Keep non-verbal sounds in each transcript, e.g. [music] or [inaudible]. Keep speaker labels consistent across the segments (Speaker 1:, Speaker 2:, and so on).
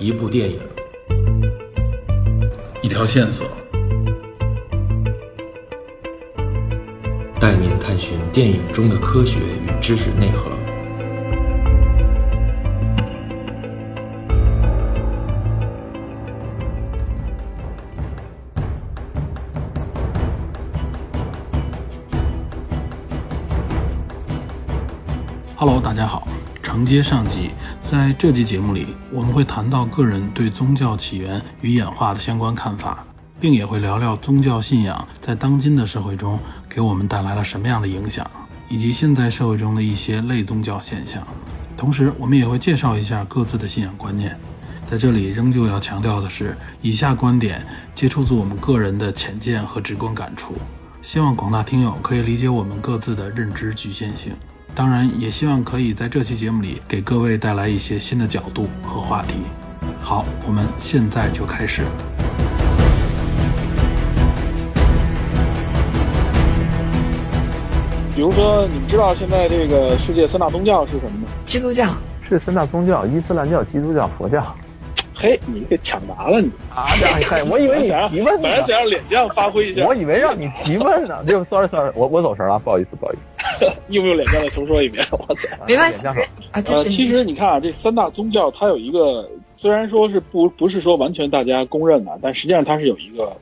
Speaker 1: 一部电影，
Speaker 2: 一条线索，
Speaker 1: 带您探寻电影中的科学与知识内核。
Speaker 2: Hello，大家好。承接上集，在这集节目里，我们会谈到个人对宗教起源与演化的相关看法，并也会聊聊宗教信仰在当今的社会中给我们带来了什么样的影响，以及现在社会中的一些类宗教现象。同时，我们也会介绍一下各自的信仰观念。在这里，仍旧要强调的是，以下观点皆出自我们个人的浅见和直观感触，希望广大听友可以理解我们各自的认知局限性。当然，也希望可以在这期节目里给各位带来一些新的角度和话题。好，我们现在就开始。
Speaker 3: 比如说，你们知道现在这个世界三大宗教是什么吗？
Speaker 4: 基督教
Speaker 5: 是三大宗教：伊斯兰教、基督教、佛教。
Speaker 3: 嘿，你给抢答了你
Speaker 5: 啊！嗨，我以为你 [laughs] 提问呢，
Speaker 3: 本来想让脸酱发挥一下，
Speaker 5: 我以为让你提问呢。[laughs] 就 sorry sorry，我我走神了，不好意思不好意思。[laughs]
Speaker 3: 用不用脸酱再重说一遍？[laughs] 我操，
Speaker 4: 没关系
Speaker 5: 啊。
Speaker 4: 呃，
Speaker 3: 其实你看啊，这三大宗教它有一个，虽然说是不不是说完全大家公认的，但实际上它是有一个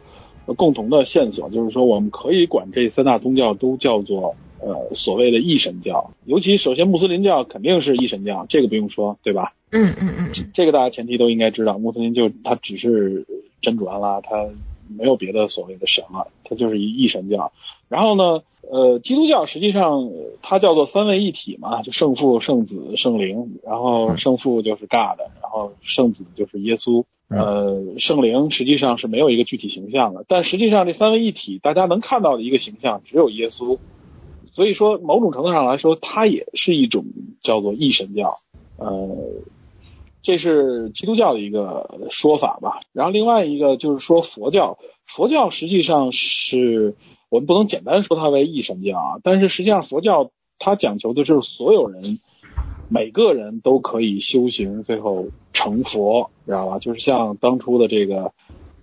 Speaker 3: 共同的线索，就是说我们可以管这三大宗教都叫做呃所谓的一神教。尤其首先穆斯林教肯定是一神教，这个不用说，对吧？
Speaker 4: 嗯嗯嗯，
Speaker 3: 这个大家前提都应该知道，穆斯林就他只是真主安拉，他没有别的所谓的神了，他就是一一神教。然后呢，呃，基督教实际上它叫做三位一体嘛，就圣父、圣子、圣灵。然后圣父就是 God，然后圣子就是耶稣，呃，圣灵实际上是没有一个具体形象的。但实际上这三位一体，大家能看到的一个形象只有耶稣。所以说，某种程度上来说，它也是一种叫做一神教，呃。这是基督教的一个说法吧，然后另外一个就是说佛教，佛教实际上是我们不能简单说它为一神教啊，但是实际上佛教它讲求的就是所有人每个人都可以修行，最后成佛，知道吧？就是像当初的这个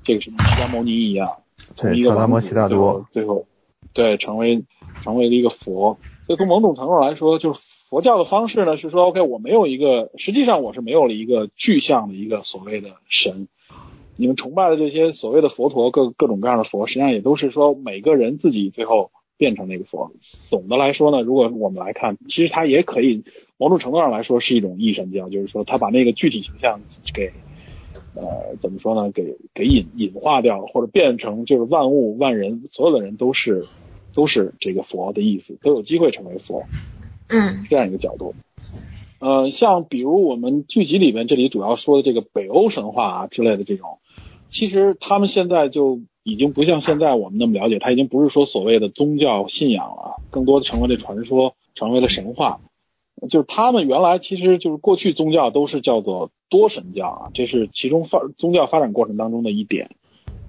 Speaker 3: 这个什么释迦牟尼一样，从一个王子最后最后对成为成为了一个佛，所以从某种程度来说就是。佛教的方式呢是说，OK，我没有一个，实际上我是没有了一个具象的一个所谓的神。你们崇拜的这些所谓的佛陀，各各种各样的佛，实际上也都是说每个人自己最后变成那个佛。总的来说呢，如果我们来看，其实它也可以某种程度上来说是一种异神教，就是说他把那个具体形象给呃怎么说呢，给给隐隐化掉了，或者变成就是万物万人所有的人都是都是这个佛的意思，都有机会成为佛。
Speaker 4: 嗯，
Speaker 3: 这样一个角度，呃，像比如我们剧集里面这里主要说的这个北欧神话啊之类的这种，其实他们现在就已经不像现在我们那么了解，它已经不是说所谓的宗教信仰了，更多的成为了传说，成为了神话。就是他们原来其实就是过去宗教都是叫做多神教啊，这是其中发宗教发展过程当中的一点。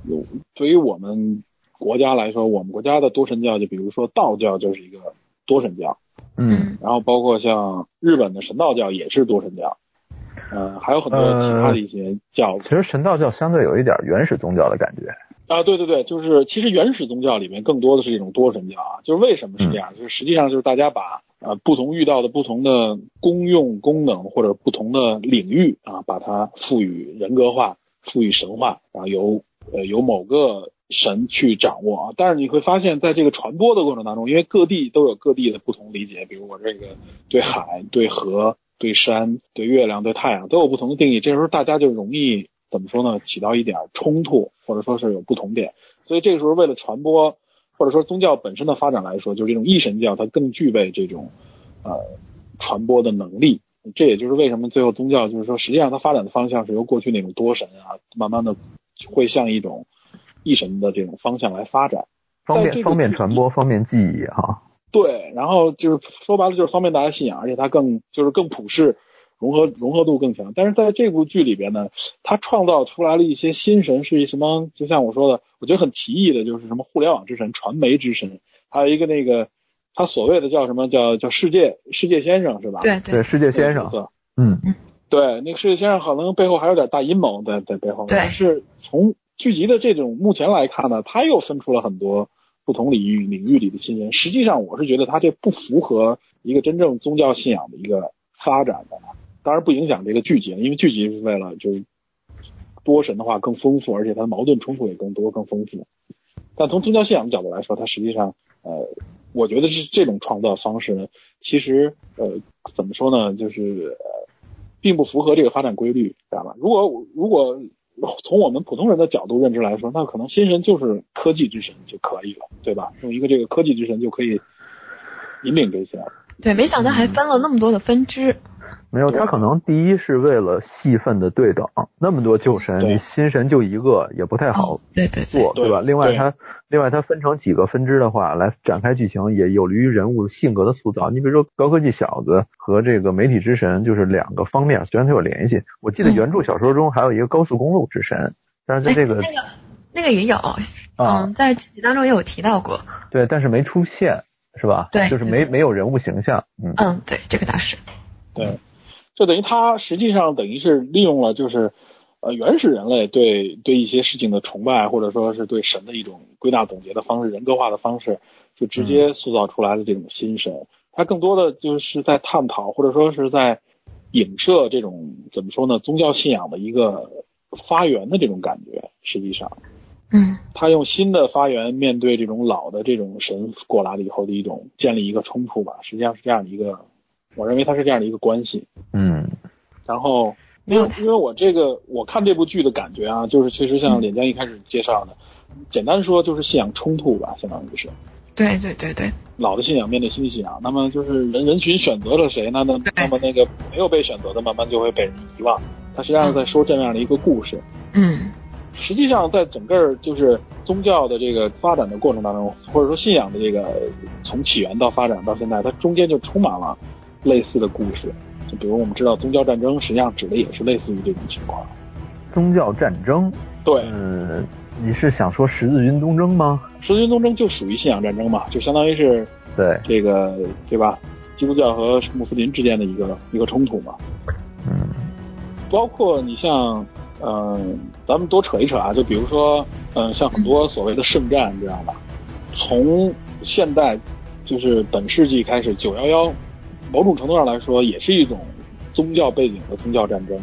Speaker 3: 有对于我们国家来说，我们国家的多神教就比如说道教就是一个多神教。
Speaker 5: 嗯，
Speaker 3: 然后包括像日本的神道教也是多神教，呃，还有很多其他的一些教。
Speaker 5: 其实神道教相对有一点原始宗教的感觉。
Speaker 3: 啊，对对对，就是其实原始宗教里面更多的是一种多神教啊。就是为什么是这样？就是实际上就是大家把呃不同遇到的不同的功用、功能或者不同的领域啊，把它赋予人格化、赋予神话，然后由呃由某个。神去掌握啊，但是你会发现在这个传播的过程当中，因为各地都有各地的不同理解，比如我这个对海、对河、对山、对月亮、对太阳都有不同的定义，这时候大家就容易怎么说呢？起到一点冲突，或者说是有不同点。所以这个时候为了传播，或者说宗教本身的发展来说，就是这种一神教它更具备这种呃传播的能力。这也就是为什么最后宗教就是说实际上它发展的方向是由过去那种多神啊，慢慢的会向一种。一神的这种方向来发展，
Speaker 5: 方便方便传播，方便记忆哈。
Speaker 3: 对，然后就是说白了就是方便大家信仰，而且它更就是更普世，融合融合度更强。但是在这部剧里边呢，它创造出来了一些新神，是一什么？就像我说的，我觉得很奇异的，就是什么互联网之神、传媒之神，还有一个那个他所谓的叫什么叫叫世界世界先生是吧？
Speaker 4: 对
Speaker 5: 对，世界先生。嗯
Speaker 3: 嗯。对，那个世界先生可能背后还有点大阴谋在在背后。
Speaker 4: 对
Speaker 3: 但是从剧集的这种目前来看呢，他又分出了很多不同领域领域里的新人。实际上，我是觉得他这不符合一个真正宗教信仰的一个发展的。当然不影响这个剧集，因为剧集是为了就是多神的话更丰富，而且它的矛盾冲突也更多更丰富。但从宗教信仰的角度来说，它实际上呃，我觉得是这种创造方式呢，其实呃怎么说呢，就是呃并不符合这个发展规律，知道吧？如果如果从我们普通人的角度认知来说，那可能新神就是科技之神就可以了，对吧？用一个这个科技之神就可以引领这些。
Speaker 4: 对，没想到还分了那么多的分支。
Speaker 5: 没有，他可能第一是为了戏份的对等，那么多旧神，你新神就一个也不太好
Speaker 4: 哦，对对对，
Speaker 5: 做，
Speaker 3: 对
Speaker 5: 吧？另外
Speaker 3: 对
Speaker 5: 它另外他分成几个分支的话，来展开剧情，也有利于人物性格的塑造。你比如说高科技小子和这个媒体之神，就是两个方面，虽然它有联系。我记得
Speaker 4: 嗯
Speaker 5: 原著小说中还有一个高速公路之神，但是在这个
Speaker 4: 哎、那个那个也有，
Speaker 5: 啊
Speaker 4: 嗯，在剧集当中也有提到过。
Speaker 5: 对，但是没出现，是吧？
Speaker 4: 对
Speaker 5: 就是没没有人物形象，嗯
Speaker 4: 嗯，对，这个倒是。
Speaker 3: 对，就等于他实际上等于是利用了就是呃原始人类对对一些事情的崇拜，或者说是对神的一种归纳总结的方式、人格化的方式，就直接塑造出来的这种新神。他更多的就是在探讨，或者说是在影射这种怎么说呢，宗教信仰的一个发源的这种感觉。实际上，
Speaker 4: 嗯
Speaker 3: 他用新的发源面对这种老的这种神过来了以后的一种建立一个冲突吧，实际上是这样的一个，我认为它是这样的一个关系。
Speaker 5: 嗯
Speaker 3: 然后，因为因为我这个我看这部剧的感觉啊，就是确实像脸江一开始介绍的，简单说就是信仰冲突吧，相当于是
Speaker 4: 对对对对，
Speaker 3: 老的信仰面对新的信仰。那么就是人人群选择了谁呢？那那么那个没有被选择的，慢慢就会被人遗忘。他实际上在说这样的一个故事。
Speaker 4: 嗯
Speaker 3: 实际上，在整个就是宗教的这个发展的过程当中，或者说信仰的这个从起源到发展到现在，它中间就充满了类似的故事。就比如我们知道，宗教战争实际上指的也是类似于这种情况。
Speaker 5: 宗教战争，
Speaker 3: 对，
Speaker 5: 嗯，你是想说十字军东征吗？
Speaker 3: 十字军东征就属于信仰战争嘛，就相当于是
Speaker 5: 对，
Speaker 3: 这个对吧？基督教和穆斯林之间的一个一个冲突嘛。
Speaker 5: 嗯
Speaker 3: 包括你像，嗯、咱们多扯一扯啊，就比如说，嗯、像很多所谓的圣战，你知道吧？从现代，就是本世纪开始，九幺幺，某种程度上来说，也是一种宗教背景的宗教战争，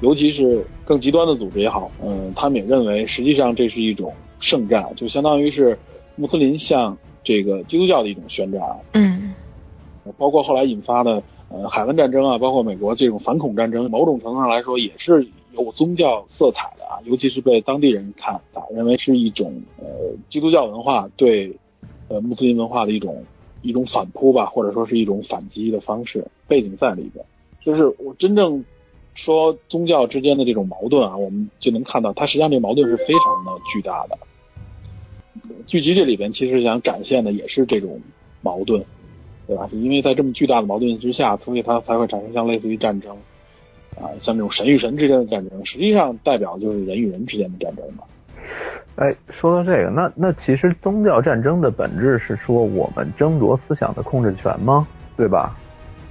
Speaker 3: 尤其是更极端的组织也好，嗯、他们也认为，实际上这是一种圣战，就相当于是穆斯林向这个基督教的一种宣战。
Speaker 4: 嗯
Speaker 3: 包括后来引发的呃海湾战争啊，包括美国这种反恐战争，某种程度上来说也是有宗教色彩的啊，尤其是被当地人看啊，认为是一种呃基督教文化对呃穆斯林文化的一种一种反扑吧，或者说是一种反击的方式，背景在里边。就是我真正说宗教之间的这种矛盾啊，我们就能看到，它实际上这个矛盾是非常的巨大的。剧集这里边其实想展现的也是这种矛盾。对吧？就因为在这么巨大的矛盾之下，所以它才会产生像类似于战争，啊，像这种神与神之间的战争，实际上代表就是人与人之间的战争嘛。
Speaker 5: 哎，说到这个，那那其实宗教战争的本质是说我们争夺思想的控制权吗？对吧？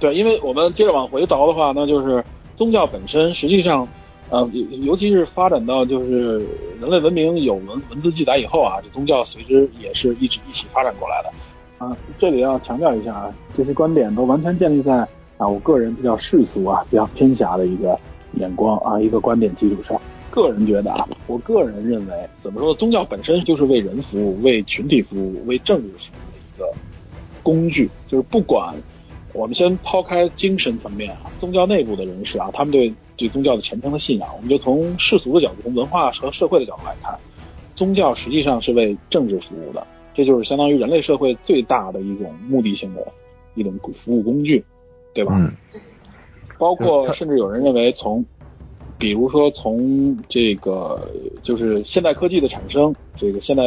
Speaker 3: 对，因为我们接着往回倒的话，那就是宗教本身实际上，呃，尤尤其是发展到就是人类文明有文文字记载以后啊，这宗教随之也是一直一起发展过来的。啊，这里要强调一下啊，这些观点都完全建立在啊我个人比较世俗啊、比较偏狭的一个眼光啊、一个观点基础上。个人觉得啊，我个人认为，怎么说，宗教本身就是为人服务、为群体服务、为政治服务的一个工具。就是不管我们先抛开精神层面啊，宗教内部的人士啊，他们对对宗教的虔诚的信仰，我们就从世俗的角度、从文化和社会的角度来看，宗教实际上是为政治服务的。这就是相当于人类社会最大的一种目的性的一种服务工具，对吧？
Speaker 5: 嗯
Speaker 3: 包括甚至有人认为从，比如说从这个就是现代科技的产生，这个现代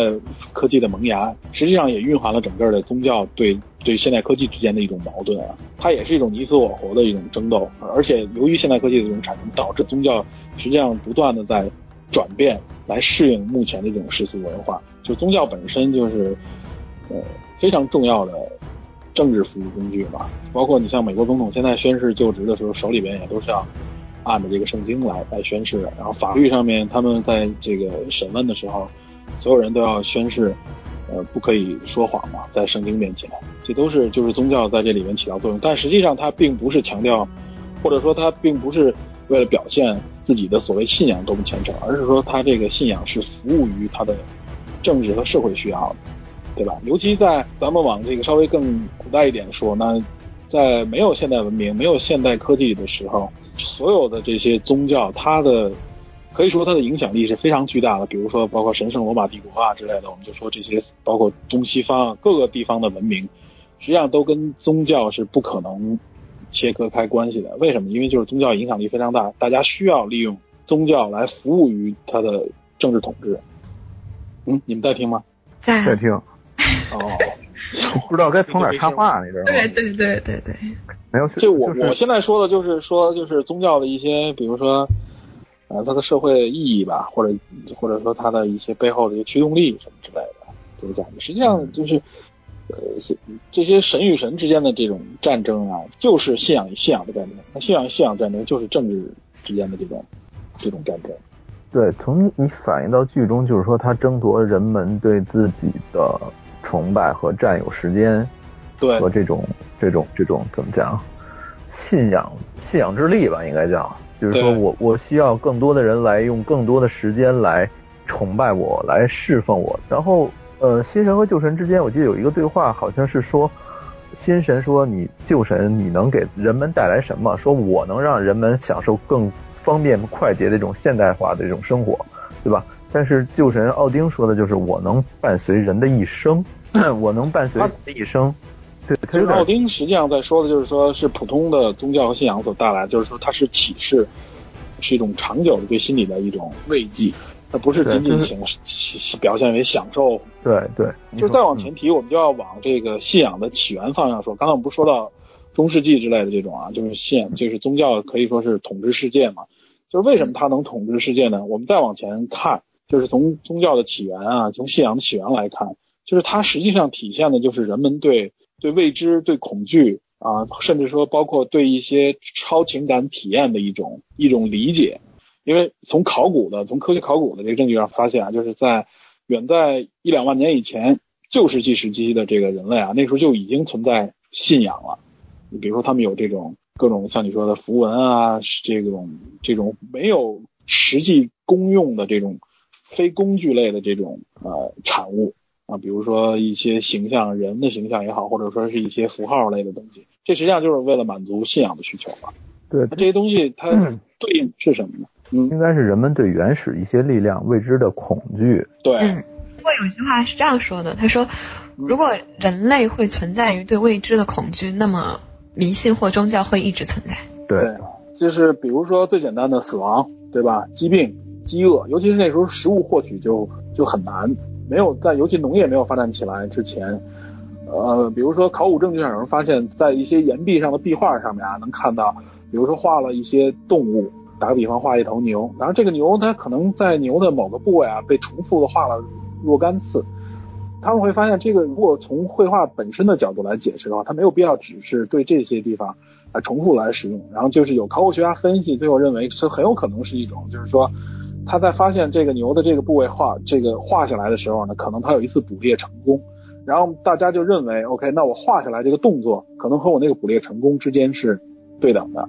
Speaker 3: 科技的萌芽，实际上也蕴含了整个的宗教对对现代科技之间的一种矛盾啊，它也是一种你死我活的一种争斗，而且由于现代科技的这种产生，导致宗教实际上不断的在转变，来适应目前的这种世俗文化。就宗教本身就是，呃，非常重要的政治服务工具吧。包括你像美国总统现在宣誓就职的时候，手里边也都是要按着这个圣经来来宣誓，然后法律上面他们在这个审问的时候，所有人都要宣誓，呃，不可以说谎嘛，在圣经面前，这都是就是宗教在这里面起到作用，但实际上它并不是强调，或者说它并不是为了表现自己的所谓信仰多么虔诚，而是说他这个信仰是服务于他的政治和社会需要的，对吧？尤其在咱们往这个稍微更古代一点说，那在没有现代文明、没有现代科技的时候，所有的这些宗教，它的可以说它的影响力是非常巨大的。比如说，包括神圣罗马帝国啊之类的，我们就说这些，包括东西方啊各个地方的文明，实际上都跟宗教是不可能切割开关系的。为什么？因为就是宗教影响力非常大，大家需要利用宗教来服务于它的政治统治。嗯，你们在听吗？
Speaker 4: 在
Speaker 5: 在听，
Speaker 3: 哦，[laughs]
Speaker 5: 不知道该从哪儿插话，你知道吗？
Speaker 4: 对对对对对，
Speaker 5: 没有，
Speaker 3: 就我
Speaker 5: 就是
Speaker 3: 我现在说的就是说，就是宗教的一些，比如说，呃，它的社会意义吧，或者或者说它的一些背后的一些驱动力什么之类的，就是这样的。实际上就是，呃，是这些神与神之间的这种战争啊，就是信仰与信仰的战争。那信仰与信仰战争就是政治之间的这种这种战争。
Speaker 5: 对，从你反映到剧中，就是说他争夺人们对自己的崇拜和占有时间，
Speaker 3: 对
Speaker 5: 和这种这种这种怎么讲，信仰信仰之力吧，应该叫，就是说我我需要更多的人来用更多的时间来崇拜我，来侍奉我。然后呃，新神和旧神之间，我记得有一个对话，好像是说。新神说：“你旧神，你能给人们带来什么？说我能让人们享受更方便快捷的这种现代化的这种生活，对吧？但是旧神奥丁说的就是我能伴随人的一生，[clears throat] 我能伴随人的一生。对，他有点
Speaker 3: 就是奥丁实际上在说的就是说是普通的宗教和信仰所带来，就是说它是启示，是一种长久的对心理的一种慰藉，它不是仅仅享享表现为享受
Speaker 5: 对对，
Speaker 3: 就是再往前提，我们就要往这个信仰的起源方向说。刚才我们不是说到中世纪之类的这种啊，就是信仰，就是宗教可以说是统治世界嘛。就是为什么它能统治世界呢？我们再往前看，就是从宗教的起源啊，从信仰的起源来看，就是它实际上体现的就是人们对对未知、对恐惧啊，甚至说包括对一些超情感体验的一种一种理解。因为从考古的、从科学考古的这个证据上发现啊，就是在远在一两万年以前，旧石器时期的这个人类啊，那时候就已经存在信仰了。你比如说，他们有这种各种像你说的符文啊，这种这种没有实际功用的这种非工具类的这种呃产物啊，比如说一些形象，人的形象也好，或者说是一些符号类的东西，这实际上就是为了满足信仰的需求嘛。
Speaker 5: 对
Speaker 3: 那，这些东西它
Speaker 5: 嗯 [clears throat]
Speaker 3: 对应是什么呢？嗯，
Speaker 5: 应该是人们对原始一些力量未知的恐惧。
Speaker 3: 对，
Speaker 4: 嗯。不过有句话是这样说的，他说，如果人类会存在于对未知的恐惧，那么迷信或宗教会一直存在。
Speaker 5: 对
Speaker 3: 对，就是比如说最简单的死亡，对吧？疾病、饥饿，尤其是那时候食物获取就就很难，没有在尤其农业没有发展起来之前，呃，比如说考古证据上有人发现，在一些岩壁上的壁画上面啊，能看到，比如说画了一些动物，打个比方画一头牛，然后这个牛它可能在牛的某个部位啊被重复的画了若干次。他们会发现，这个如果从绘画本身的角度来解释的话，它没有必要只是对这些地方来重复来使用。然后就是有考古学家分析，最后认为这很有可能是一种，就是说他在发现这个牛的这个部位画这个画下来的时候呢，可能他有一次捕猎成功，然后大家就认为，OK，那我画下来这个动作可能和我那个捕猎成功之间是对等的。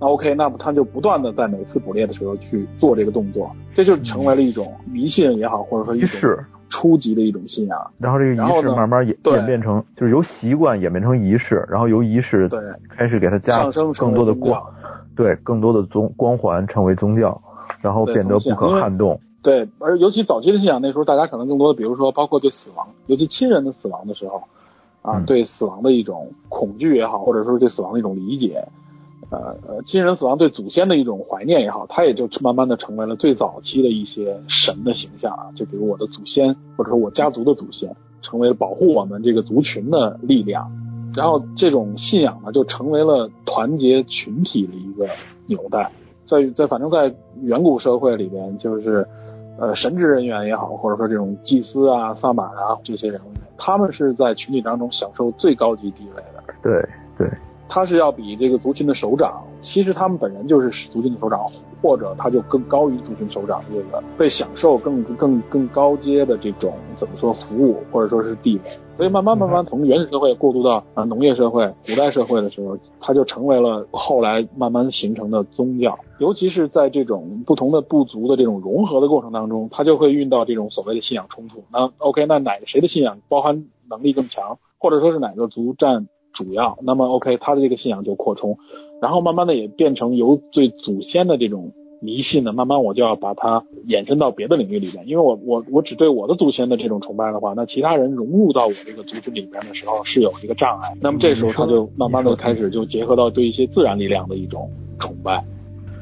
Speaker 3: 那 OK，那么他就不断的在每次捕猎的时候去做这个动作，这就成为了一种迷信也好，或者说一种
Speaker 5: 仪式，
Speaker 3: 初级的一种信仰。
Speaker 5: 然后这个仪式慢慢演演变成，就是由习惯演变成仪式，然后由仪式
Speaker 3: 对
Speaker 5: 开始给他加
Speaker 3: 上升成
Speaker 5: 更多的光，对，更多的宗光环成为宗教，然后变得不可撼动。
Speaker 3: 对，而尤其早期的信仰，那时候大家可能更多的，比如说包括对死亡，尤其亲人的死亡的时候，啊，
Speaker 5: 嗯
Speaker 3: 对死亡的一种恐惧也好，或者说对死亡的一种理解，呃呃，亲人死亡对祖先的一种怀念也好，它也就慢慢的成为了最早期的一些神的形象啊，就比如我的祖先，或者说我家族的祖先，成为了保护我们这个族群的力量。然后这种信仰呢，就成为了团结群体的一个纽带。在在反正在远古社会里边，就是呃神职人员也好，或者说这种祭司啊、萨满啊这些人物，他们是在群体当中享受最高级地位的。
Speaker 5: 对对，
Speaker 3: 他是要比这个族群的首长，其实他们本人就是族群的首长，或者他就更高于族群首长这个被享受更更更高阶的这种怎么说服务或者说是地位。所以慢慢慢慢从原始社会过渡到啊农业社会、古代社会的时候，它就成为了后来慢慢形成的宗教。尤其是在这种不同的部族的这种融合的过程当中，它就会遇到这种所谓的信仰冲突。那 OK，那哪个谁的信仰包含能力更强，或者说是哪个族占主要，那么 OK，他的这个信仰就扩充，然后慢慢的也变成由对祖先的这种。迷信呢，慢慢我就要把它延伸到别的领域里边，因为我我我只对我的祖先的这种崇拜的话，那其他人融入到我这个族群里边的时候是有一个障碍。那么这时候他就慢慢的开始就结合到对一些自然力量的一种崇拜。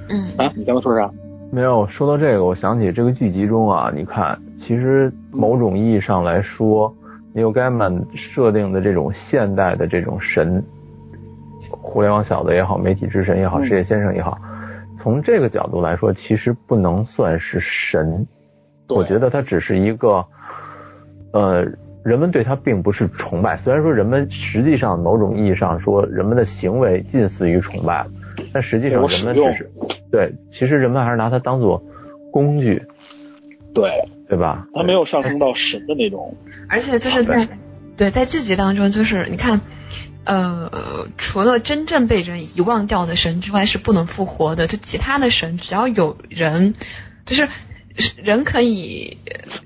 Speaker 4: 嗯
Speaker 3: 啊，你刚才说啥？
Speaker 5: 没有说到这个，我想起这个剧集中啊，你看，其实某种意义上来说，Neil Gaiman 设定的这种现代的这种神，互联网小子也好，媒体之神也好，事业先生也好。从这个角度来说，其实不能算是神，我觉得他只是一个，呃，人们对他并不是崇拜。虽然说人们实际上某种意义上说，人们的行为近似于崇拜，但实际上人们只是对，其实人们还是拿它当做工具，
Speaker 3: 对
Speaker 5: 对吧？
Speaker 3: 他没有上升到神的那种，
Speaker 4: 而且就是在对在剧集当中，就是你看。呃，除了真正被人遗忘掉的神之外，是不能复活的。就其他的神，只要有人，就是人可以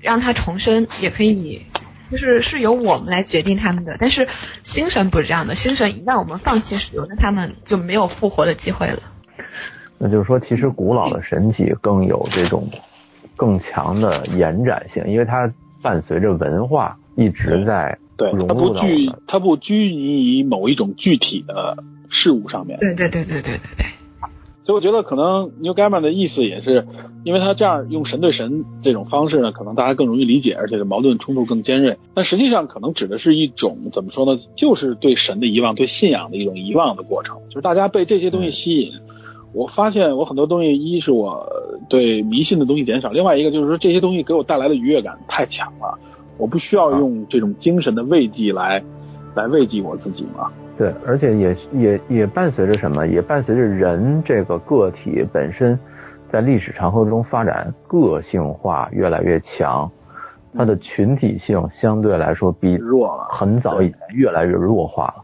Speaker 4: 让他重生，也可以，就是是由我们来决定他们的。但是星神不是这样的，星神一旦我们放弃使用，那他们就没有复活的机会了。
Speaker 5: 那就是说，其实古老的神体更有这种更强的延展性，因为它伴随着文化一直在。
Speaker 3: 对，它不拘，它不拘泥于某一种具体的事物上面。
Speaker 4: 对对对对对对对。
Speaker 3: 所以我觉得可能 New Gaiman 的意思也是，因为他这样用神对神这种方式呢，可能大家更容易理解，而且矛盾冲突更尖锐。但实际上可能指的是一种怎么说呢？就是对神的遗忘，对信仰的一种遗忘的过程。就是大家被这些东西吸引。我发现我很多东西，一是我对迷信的东西减少，另外一个就是说这些东西给我带来的愉悦感太强了。我不需要用这种精神的慰藉来，来慰藉我自己嘛？
Speaker 5: 对，而且也也也伴随着什么？也伴随着人这个个体本身，在历史长河中发展个性化越来越强，它的群体性相对来说比
Speaker 3: 弱了，
Speaker 5: 很早以前越来越弱化了，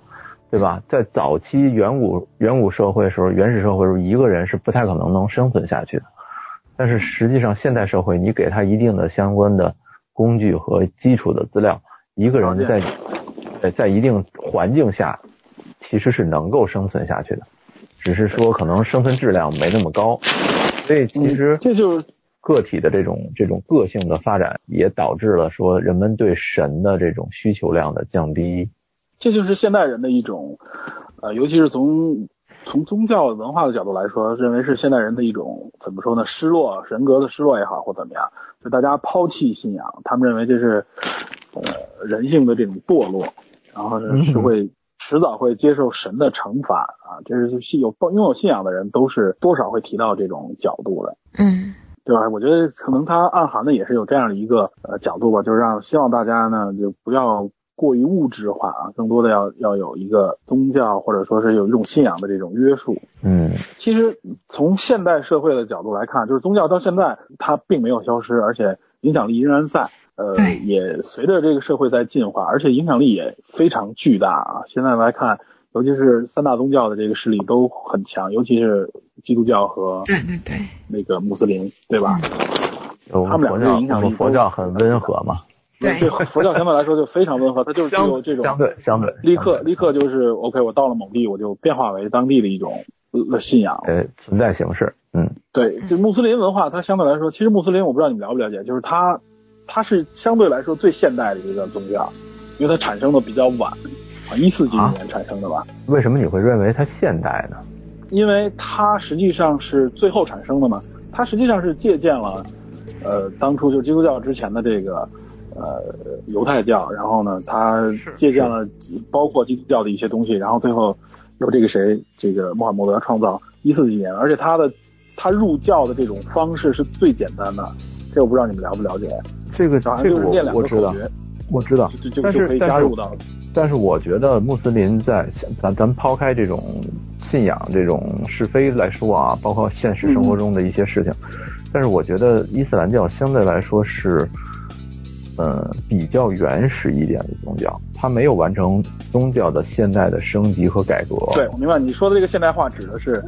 Speaker 5: 对吧？在早期远古远古社会时候，原始社会时候，一个人是不太可能能生存下去的，但是实际上现代社会，你给他一定的相关的。工具和基础的资料，一个人在在在一定环境下，其实是能够生存下去的，只是说可能生存质量没那么高，所以其实
Speaker 3: 这就是
Speaker 5: 个体的这种这种个性的发展，也导致了说人们对神的这种需求量的降低。
Speaker 3: 这就是现代人的一种，呃，尤其是从。从宗教文化的角度来说，认为是现代人的一种怎么说呢？失落人格的失落也好，或怎么样，就大家抛弃信仰，他们认为这是呃人性的这种堕落，然后呢是会迟早会接受神的惩罚啊。这是信有拥有信仰的人都是多少会提到这种角度的，
Speaker 4: 嗯，
Speaker 3: 对吧？我觉得可能他暗含的也是有这样的一个呃角度吧，就是让希望大家呢就不要。过于物质化啊，更多的要要有一个宗教或者说是有一种信仰的这种约束。
Speaker 5: 嗯，
Speaker 3: 其实从现代社会的角度来看，就是宗教到现在它并没有消失，而且影响力仍然在。呃，也随着这个社会在进化，而且影响力也非常巨大啊。现在来看，尤其是三大宗教的这个势力都很强，尤其是基督教和
Speaker 4: 对对对
Speaker 3: 那个穆斯林，对吧？
Speaker 5: 他们两个影响力，佛教很温和嘛。
Speaker 3: 对，佛教相对来说就非常温和，它就是具有这种
Speaker 5: 相对相对
Speaker 3: 立刻立刻就是 OK，我到了某地我就变化为当地的一种信仰，
Speaker 5: 呃，存在形式，嗯，
Speaker 3: 对，就穆斯林文化，它相对来说，其实穆斯林我不知道你们了不了解，就是它它是相对来说最现代的一个宗教，因为它产生的比较晚，啊，一四几几年产生的吧？
Speaker 5: 为什么你会认为它现代呢？
Speaker 3: 因为它实际上是最后产生的嘛，它实际上是借鉴了，呃，当初就基督教之前的这个。呃，犹太教，然后呢，他借鉴了包括基督教的一些东西，然后最后由这个谁，这个穆罕默德创造一四几年，而且他的他入教的这种方式是最简单的，这我不知道你们了不了解。
Speaker 5: 这个这个我我知道，我知道，
Speaker 3: 就就
Speaker 5: 但
Speaker 3: 就是可以加入到。
Speaker 5: 但是我觉得穆斯林在咱咱们抛开这种信仰这种是非来说啊，包括现实生活中的一些事情，但是我觉得伊斯兰教相对来说是，呃，比较原始一点的宗教，它没有完成宗教的现代的升级和改革。
Speaker 3: 对，我明白你说的这个现代化指的是，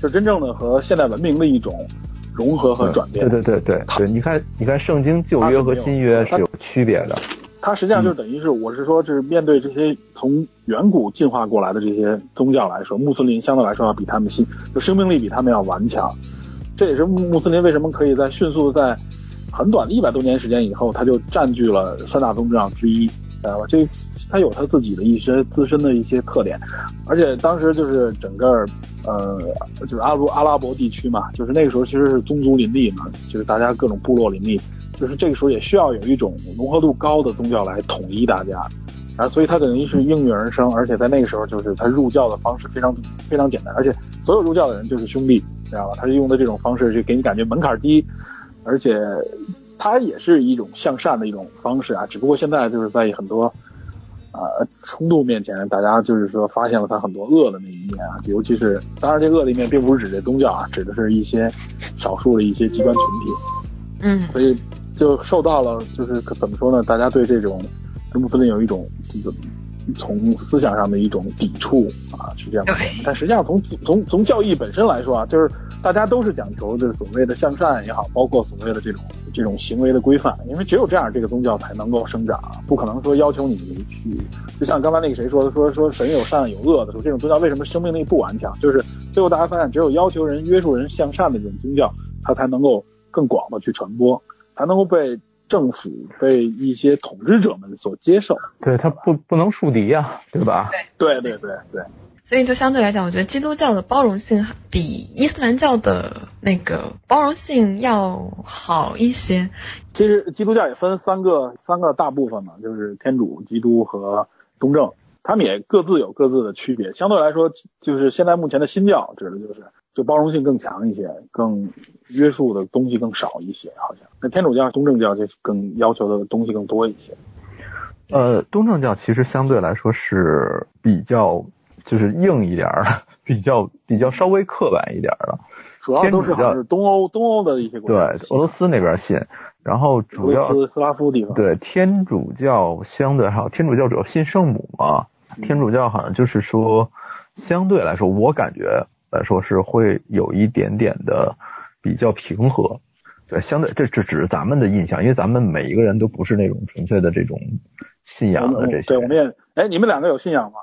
Speaker 3: 就真正的和现代文明的一种融合和转变。
Speaker 5: 对对对对对，你看你看圣经旧约和新约是有区别的。
Speaker 3: 它实际上就等于是，我是说，就是面对这些从远古进化过来的这些宗教来说，穆斯林相对来说要比他们新，就生命力比他们要顽强。这也是穆穆斯林为什么可以在迅速在很短的一百多年时间以后，他就占据了三大宗教之一，知道吧？这它有它自己的一些自身的一些特点，而且当时就是整个呃，就是阿拉阿拉伯地区嘛，就是那个时候其实是宗族林立嘛，就是大家各种部落林立。就是这个时候也需要有一种融合度高的宗教来统一大家，啊，所以它等于是应运而生，而且在那个时候就是他入教的方式非常非常简单，而且所有入教的人就是兄弟，知道吧？他是用的这种方式就给你感觉门槛低，而且它也是一种向善的一种方式啊，只不过现在就是在很多呃冲突面前，大家就是说发现了它很多恶的那一面啊，尤其是当然这恶的一面并不是指这宗教啊，指的是一些少数的一些极端群体，
Speaker 4: 嗯，
Speaker 3: 所以。就受到了，就是怎么说呢？大家对这种穆斯林有一种这个从思想上的一种抵触啊，是这样的。但实际上从从从教义本身来说啊，就是大家都是讲求这所谓的向善也好，包括所谓的这种这种行为的规范，因为只有这样，这个宗教才能够生长。不可能说要求你去，就像刚才那个谁说的，说说神有善有恶的时候，这种宗教为什么生命力不顽强？就是最后大家发现，只有要求人约束人向善的这种宗教，它才能够更广的去传播。才能够被政府、被一些统治者们所接受。
Speaker 5: 对他不不能树敌呀，对吧？
Speaker 3: 对对对对对。
Speaker 4: 所以就相对来讲，我觉得基督教的包容性比伊斯兰教的那个包容性要好一些。
Speaker 3: 其实基督教也分三个三个大部分嘛，就是天主、基督和东正，他们也各自有各自的区别。相对来说，就是现在目前的新教指的就是就包容性更强一些，更。约束的东西更少一些，好像那天主教、东正教就更要求的东西更多一些。
Speaker 5: 呃，东正教其实相对来说是比较就是硬一点的，比较比较稍微刻板一点儿的。
Speaker 3: 主要都是好像是东欧东欧的一些国
Speaker 5: 家，对俄罗斯那边信，然后主要
Speaker 3: 斯斯拉夫地方。
Speaker 5: 对天主教相对还有天主教主要信圣母嘛，天主教好像就是说相对来说，我感觉来说是会有一点点的。比较平和，对，相对这这只是咱们的印象，因为咱们每一个人都不是那种纯粹的这种信仰的这些。
Speaker 3: 对，我们也，哎，你们两个有信仰吗？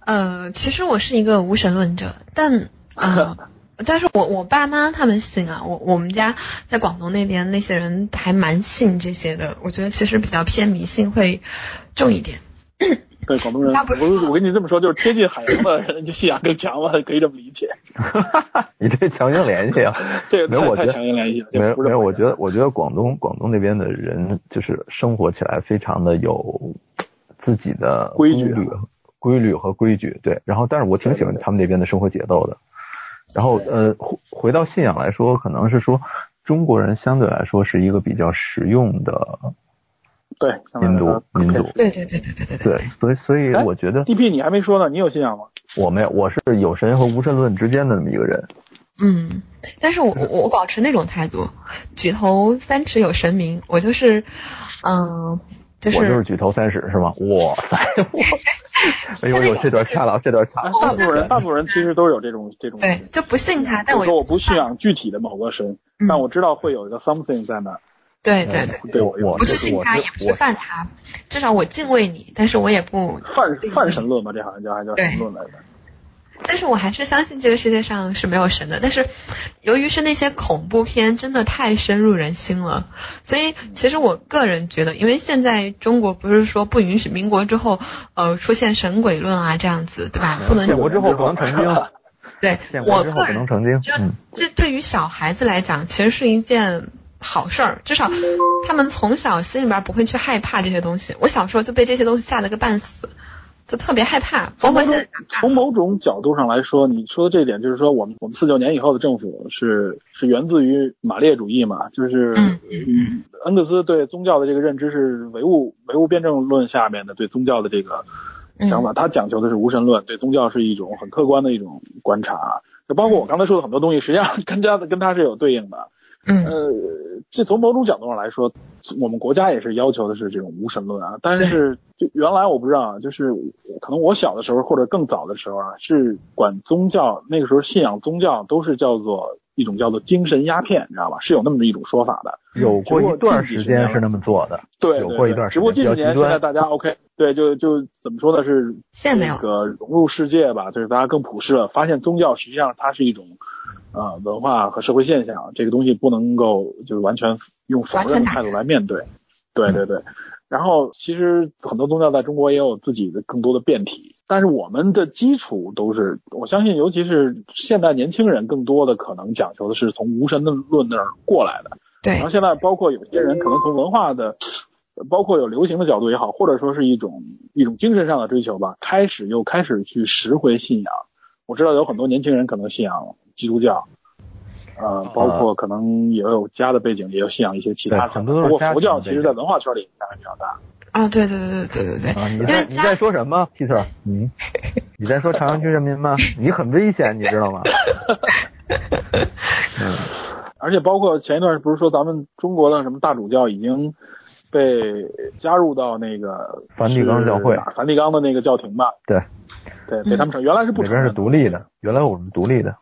Speaker 4: 呃，其实我是一个无神论者，但啊，[laughs] 但是我我爸妈他们信啊，我我们家在广东那边那些人还蛮信这些的，我觉得其实比较偏迷信会重一点。
Speaker 3: 对广东人，我我跟你这么说，就是贴近海洋的人就信仰更强了，可以这么理解。
Speaker 5: 你这强行联系啊？
Speaker 3: 这个
Speaker 5: 太太
Speaker 3: 强行联系了。
Speaker 5: 没有没有，我觉得我觉得广东广东那边的人就是生活起来非常的有自己的
Speaker 3: 规矩、
Speaker 5: 规律和规矩。对，然后但是我挺喜欢他们那边的生活节奏的。然后呃，回回到信仰来说，可能是说中国人相对来说是一个比较实用的。
Speaker 3: 对，
Speaker 5: 民族，民族，
Speaker 4: 对对对对对对对。
Speaker 5: 所以所以我觉得
Speaker 3: ，D.P. 你还没说呢，你有信仰吗？
Speaker 5: 我没有，我是有神和无神论之间的那么一个人。
Speaker 4: 嗯，但是我我我保持那种态度，举头三尺有神明，我就是，嗯，就是
Speaker 5: 我就是举头三尺是吗？哇塞，我，哎呦呦，[laughs] 这段掐了，这段掐了。
Speaker 3: 大部分人，[laughs] 大部分人其实都有这种这种。
Speaker 4: 对，就不信他，但我
Speaker 3: 说我不信仰具体的某个神，但我知道会有一个 something 在那。
Speaker 4: 对对对，
Speaker 3: 对我
Speaker 4: 不去信他，也不去犯他，至少我敬畏你，但是我也不 [laughs]
Speaker 3: 犯犯神论嘛，这好像叫还叫神论来着。
Speaker 4: 但是我还是相信这个世界上是没有神的，但是由于是那些恐怖片真的太深入人心了，所以其实我个人觉得，因为现在中国不是说不允许民国之后呃出现神鬼论啊这样子，对吧？不能
Speaker 5: 建国之后不能成精。
Speaker 4: 对，
Speaker 5: 我个人
Speaker 4: 觉得这对于小孩子来讲，其实是一件。好事儿，至少他们从小心里边不会去害怕这些东西。我小时候就被这些东西吓得个半死，就特别害怕。
Speaker 3: 从某种
Speaker 4: 包括现在
Speaker 3: 从某种角度上来说，你说的这一点就是说，我们我们四九年以后的政府是是源自于马列主义嘛，就是恩格斯对宗教的这个认知是唯物唯物辩证论下面的对宗教的这个想法，他讲求的是无神论，对宗教是一种很客观的一种观察。就包括我刚才说的很多东西，实际上跟他的跟他是有对应的。
Speaker 4: 嗯
Speaker 3: 呃，这从某种角度上来说，我们国家也是要求的是这种无神论啊。但是就原来我不知道啊，就是可能我小的时候或者更早的时候啊，是管宗教那个时候信仰宗教都是叫做一种叫做精神鸦片，你知道吧？是有那么一种说法的。
Speaker 5: 有过一段时间是那么做的，
Speaker 3: 对，
Speaker 5: 有过一段时
Speaker 3: 只不过近几年。现在大家 OK，对，就就怎么说呢？是
Speaker 4: 现在没有
Speaker 3: 这个融入世界吧，就是大家更普世了，发现宗教实际上它是一种呃文化和社会现象，这个东西不能够就是完全用否认的态度来面对。对对对。然后其实很多宗教在中国也有自己的更多的变体，但是我们的基础都是，我相信尤其是现代年轻人更多的可能讲求的是从无神论论那儿过来的。
Speaker 4: 对
Speaker 3: 然后现在包括有些人可能从文化的，包括有流行的角度也好，或者说是一种一种精神上的追求吧，开始又开始去拾回信仰。我知道有很多年轻人可能信仰基督教，呃，包括可能也有家的背景，也有信仰一些其他
Speaker 5: 很多都是
Speaker 3: 不过佛教其实在文化圈里影响还比较大。
Speaker 4: 啊，对对对对对对
Speaker 5: 啊，你
Speaker 4: 对，因为家
Speaker 5: 在你在说什么，Peter？[laughs] 嗯，你在说朝阳区人民吗？[laughs] 你很危险，你知道吗？[laughs] 嗯，
Speaker 3: 而且包括前一段不是说咱们中国的什么大主教已经被加入到那个
Speaker 5: 梵蒂冈教会
Speaker 3: 梵蒂冈的那个教廷吧？
Speaker 5: 对，
Speaker 3: 对，被他们承原来是不
Speaker 5: 里边是
Speaker 3: 承认的，
Speaker 5: 独立的，原来我们独立的，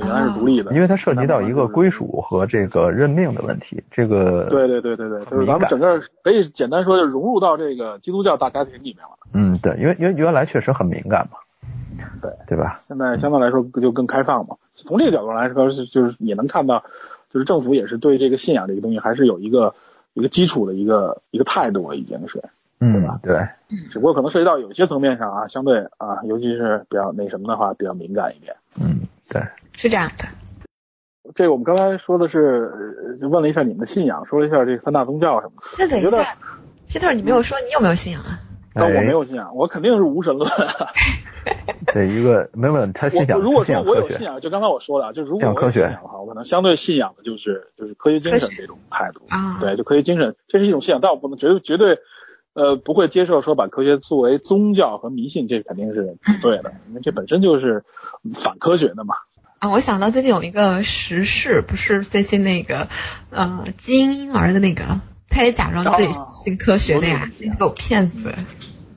Speaker 3: 对，原来是独立的，
Speaker 5: 因为它涉及到一个归属和这个任命的问题。这个
Speaker 3: 对对对对对，就是咱们整个可以简单说，就融入到这个基督教大家庭里面了。
Speaker 5: 嗯，对，因为因为原来确实很敏感嘛，
Speaker 3: 对
Speaker 5: 对吧？
Speaker 3: 现在相对来说就更开放嘛。从这个角度来说，就是也能看到，就是政府也是对这个信仰这个东西还是有一个一个基础的一个一个态度了，已经是。
Speaker 5: 嗯，对，
Speaker 3: 只不过可能涉及到有些层面上啊，相对啊，尤其是比较那什么的话，比较敏感一点。
Speaker 5: 嗯，对，
Speaker 4: 是这样的。
Speaker 3: 这个我们刚才说的是，呃就问了一下你们的信仰，说了一下这三大宗教什么的。
Speaker 4: 那等
Speaker 3: 我觉得
Speaker 4: 一下，Peter，你没有说你有没有信仰啊？
Speaker 3: 但我没
Speaker 5: 哎
Speaker 3: 有信仰，我肯定是无神论。[laughs]
Speaker 5: 对一个没问他信仰
Speaker 3: 如果
Speaker 5: 信
Speaker 3: 说
Speaker 5: 仰科学，
Speaker 3: 我有信仰，就刚才我说的，啊，就如果我有
Speaker 5: 信仰科学
Speaker 3: 的话，我可能相对信仰的就是就是科学精神这种态度。
Speaker 4: 啊，
Speaker 3: 对，就科学精神，这是一种信仰，但我不能绝对绝对，呃，不会接受说把科学作为宗教和迷信，这肯定是不对的，[laughs] 因为这本身就是反科学的嘛。
Speaker 4: 啊，我想到最近有一个时事，不是最近那个呃基因婴儿的那个，他也假装自己
Speaker 3: 啊
Speaker 4: 信科学的呀，
Speaker 3: 有
Speaker 4: 那个骗子。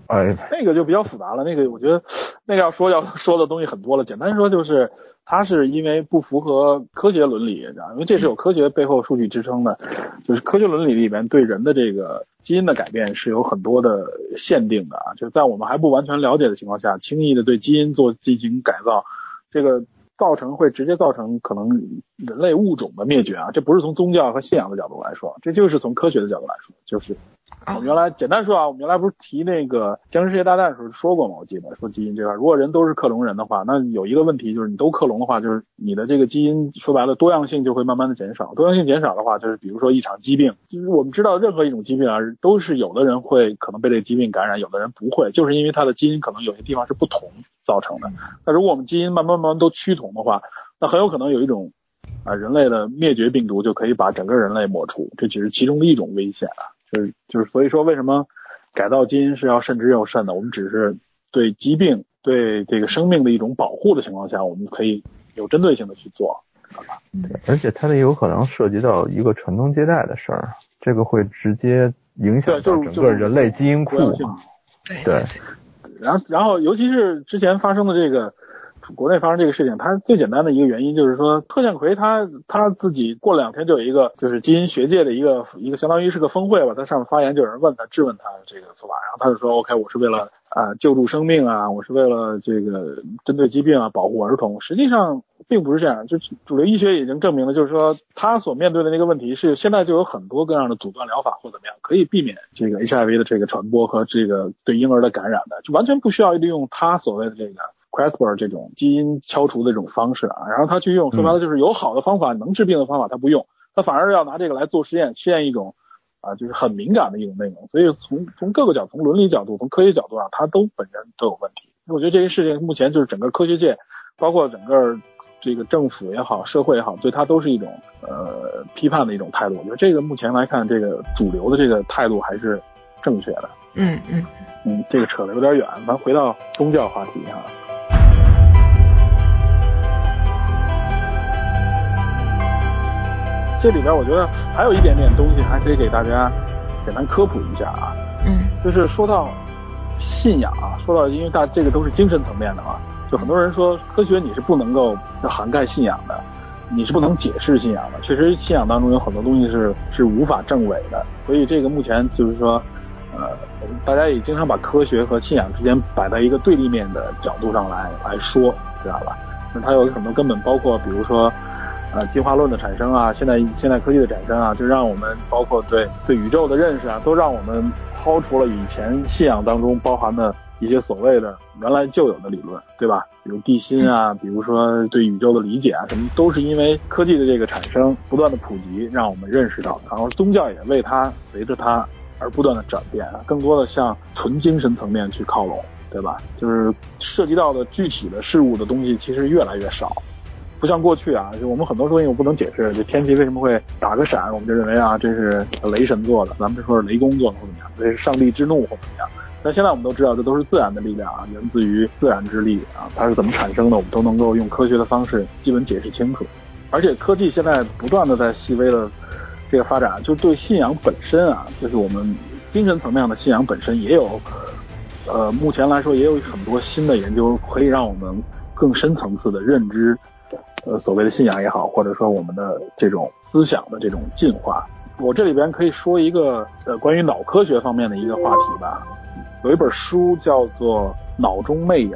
Speaker 5: 哎，
Speaker 3: 那个就比较复杂了，那个我觉得那个要说要说的东西很多了。简单说就是，它是因为不符合科学伦理，因为这是有科学背后数据支撑的，就是科学伦理里面对人的这个基因的改变是有很多的限定的啊，就是在我们还不完全了解的情况下，轻易的对基因做进行改造，这个造成会直接造成可能人类物种的灭绝啊，这不是从宗教和信仰的角度来说，这就是从科学的角度来说，就是我们原来简单说啊，我们原来不是提那个《僵尸世界大战》的时候说过吗？我记得说基因这块，如果人都是克隆人的话，那有一个问题就是你都克隆的话，就是你的这个基因说白了多样性就会慢慢的减少。多样性减少的话，就是比如说一场疾病，就是我们知道任何一种疾病啊，都是有的人会可能被这个疾病感染，有的人不会，就是因为它的基因可能有些地方是不同造成的。那如果我们基因慢慢慢慢都趋同的话，那很有可能有一种啊人类的灭绝病毒就可以把整个人类抹除，这只是其中的一种危险啊。就是就是所以说为什么改造基因是要慎之又慎的？我们只是对疾病、对这个生命的一种保护的情况下，我们可以有针对性的去做。
Speaker 5: 对，而且它也有可能涉及到一个传宗接代的事儿，这个会直接影响到整个人类基因库
Speaker 4: 对，
Speaker 3: 然后，然后尤其是之前发生的这个国内发生这个事情，它最简单的一个原因就是说，特建奎他他自己过两天就有一个就是基因学界的一个一个相当于是个峰会吧，在上面发言，就有人问他质问他这个做法，然后他就说 OK，我是为了啊、救助生命啊，我是为了这个针对疾病啊保护儿童，实际上。并不是这样，就主流医学已经证明了，就是说他所面对的那个问题是现在就有很多各样的阻断疗法或怎么样，可以避免这个 HIV 的这个传播和这个对婴儿的感染的，就完全不需要利用他所谓的这个 CRISPR 这种基因敲除的这种方式啊，然后他去用，说白了就是有好的方法能治病的方法他不用，他反而要拿这个来做实验，实验一种啊，就是很敏感的一种内容。所以从从各个角，从伦理角度，从科学角度上，他都本身都有问题。我觉得这些事情目前就是整个科学界，包括整个这个政府也好，社会也好，对他都是一种呃批判的一种态度。我觉得这个目前来看，这个主流的这个态度还是正确的。
Speaker 4: 嗯嗯
Speaker 3: 嗯，这个扯得有点远，咱回到宗教话题哈。这里边我觉得还有一点点东西还可以给大家简单科普一下啊，
Speaker 4: 嗯
Speaker 3: 就是说到信仰啊，说到因为大这个都是精神层面的啊，就很多人说科学你是不能够涵盖信仰的，你是不能解释信仰的。确实，信仰当中有很多东西是是无法证伪的，所以这个目前就是说，呃，大家也经常把科学和信仰之间摆在一个对立面的角度上来来说，知道吧？那它有很多根本，包括比如说。呃，进化论的产生啊，现代现代科技的产生啊，就让我们包括对对宇宙的认识啊，都让我们抛除了以前信仰当中包含的一些所谓的原来就有的理论，对吧？比如地心啊，比如说对宇宙的理解啊，什么都是因为科技的这个产生，不断的普及，让我们认识到，然后宗教也为它随着它而不断的转变，更多的向纯精神层面去靠拢，对吧？就是涉及到的具体的事物的东西，其实越来越少。不像过去啊，就我们很多东西我不能解释，这天气为什么会打个闪，我们就认为啊，这是雷神做的，咱们就说是雷公做的或怎么样，这是上帝之怒或怎么样。但现在我们都知道，这都是自然的力量啊，源自于自然之力啊，它是怎么产生的，我们都能够用科学的方式基本解释清楚。而且科技现在不断的在细微的这个发展，就对信仰本身啊，就是我们精神层面的信仰本身也有，呃，目前来说也有很多新的研究，可以让我们更深层次的认知。呃，所谓的信仰也好，或者说我们的这种思想的这种进化，我这里边可以说一个呃关于脑科学方面的一个话题吧。有一本书叫做《脑中魅影》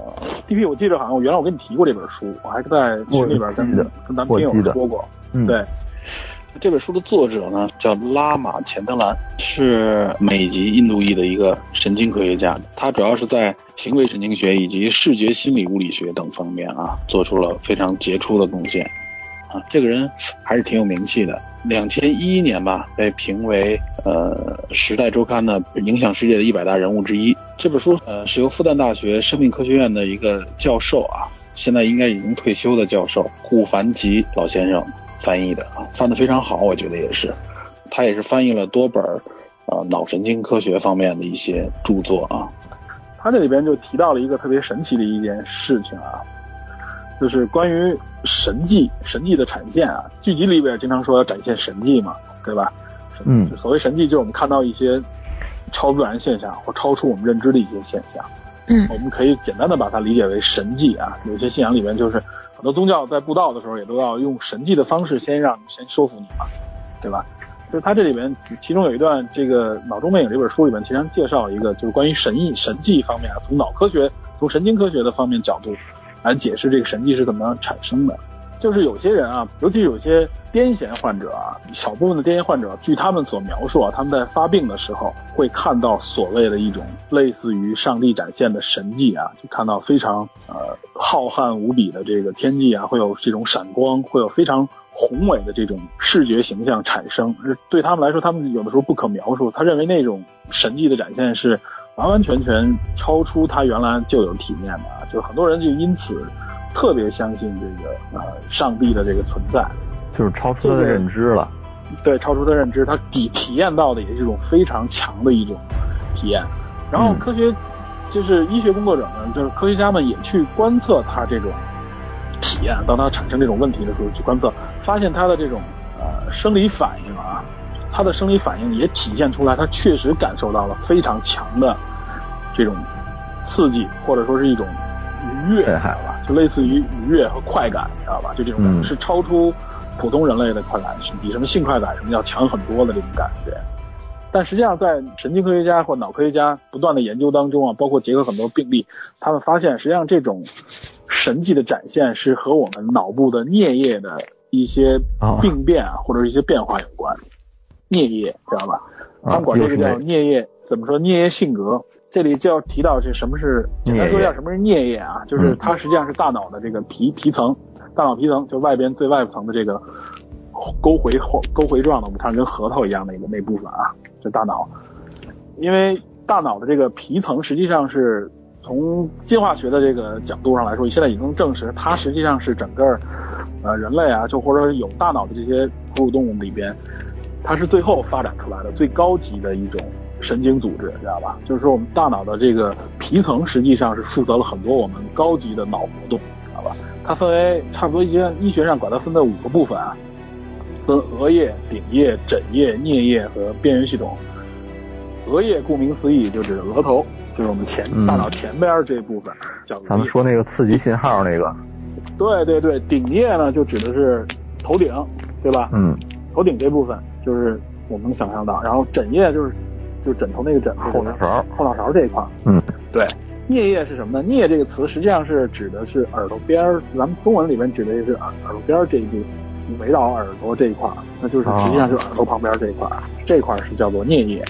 Speaker 3: ，D P，我记得好像我原来我跟你提过这本书，我还在群里边跟跟咱们听友说过，嗯对。这本书的作者呢叫拉玛钱德兰，是美籍印度裔的一个神经科学家。他主要是在行为神经学以及视觉心理物理学等方面啊，做出了非常杰出的贡献。啊，这个人还是挺有名气的。两千一一年吧，被评为呃《时代周刊》的影响世界的一百大人物之一。这本书呃是由复旦大学生命科学院的一个教授啊，现在应该已经退休的教授顾凡吉老先生。翻译的啊，翻得非常好，我觉得也是。他也是翻译了多本儿，呃，脑神经科学方面的一些著作啊。他这里边就提到了一个特别神奇的一件事情啊，就是关于神迹，神迹的产现啊。剧集里边经常说要展现神迹嘛，对吧？
Speaker 5: 嗯。
Speaker 3: 所谓神迹，就是我们看到一些超自然现象或超出我们认知的一些现象。
Speaker 4: 嗯。
Speaker 3: 我们可以简单的把它理解为神迹啊。有些信仰里面就是。很多宗教在布道的时候，也都要用神迹的方式先让先说服你嘛，对吧？就是他这里面其中有一段，这个《脑中魅影》这本书里面，其实介绍一个，就是关于神意神迹方面啊，从脑科学、从神经科学的方面角度来解释这个神迹是怎么样产生的。就是有些人啊，尤其有些癫痫患者啊，小部分的癫痫患者，据他们所描述啊，他们在发病的时候会看到所谓的一种类似于上帝展现的神迹啊，就看到非常呃浩瀚无比的这个天际啊，会有这种闪光，会有非常宏伟的这种视觉形象产生。对他们来说，他们有的时候不可描述。他认为那种神迹的展现是完完全全超出他原来就有体面的啊，就很多人就因此。特别相信这个呃上帝的这个存在，
Speaker 5: 就是超出他的认知了。
Speaker 3: 对，超出他认知，他体体验到的也是一种非常强的一种体验。然后科学就是医学工作者呢，就是科学家们也去观测他这种体验，当他产生这种问题的时候去观测，发现他的这种呃生理反应啊，他的生理反应也体现出来，他确实感受到了非常强的这种刺激，或者说是一种。愉悦，知道吧？就类似于愉悦和快感，你知道吧？就这种感觉是超出普通人类的快感，是比什么性快感什么要强很多的这种感觉。但实际上，在神经科学家或脑科学家不断的研究当中啊，包括结合很多病例，他们发现，实际上这种神迹的展现是和我们脑部的颞叶的一些病变啊，或者一些变化有关。颞叶，知道吧？他们管这个叫颞叶，怎么说？颞叶性格。这里就要提到这什么是简单说一下什么是颞叶啊，就是它实际上是大脑的这个皮皮层，大脑皮层就外边最外层的这个沟回沟回状的，我们看跟核桃一样的一个那部分啊，这大脑，因为大脑的这个皮层实际上是从进化学的这个角度上来说，现在已经证实它实际上是整个呃人类啊，就或者说有大脑的这些哺乳动物里边，它是最后发展出来的最高级的一种神经组织，知道吧？就是说我们大脑的这个皮层实际上是负责了很多我们高级的脑活动，知道吧？它分为差不多一些医学上管它分的五个部分啊，分额叶、顶叶、枕叶、颞叶和边缘系统。额叶顾名思义就指额头，就是我们前
Speaker 5: 嗯
Speaker 3: 大脑前边这部分叫。
Speaker 5: 咱们说那个刺激信号那个，
Speaker 3: 对对对，顶叶呢就指的是头顶，对吧？
Speaker 5: 嗯，
Speaker 3: 头顶这部分就是我们能想象到，然后枕叶就是就是枕头那个枕，
Speaker 5: 后脑勺
Speaker 3: 后脑勺这一块。
Speaker 5: 嗯，
Speaker 3: 对。颞叶是什么呢？颞这个词实际上是指的是耳朵边儿，咱们中文里面指的是耳耳朵边儿这一部分，围绕耳朵这一块儿，那就是
Speaker 5: 哦
Speaker 3: 实际上就是耳朵旁边这一块儿，这块儿是叫做颞叶。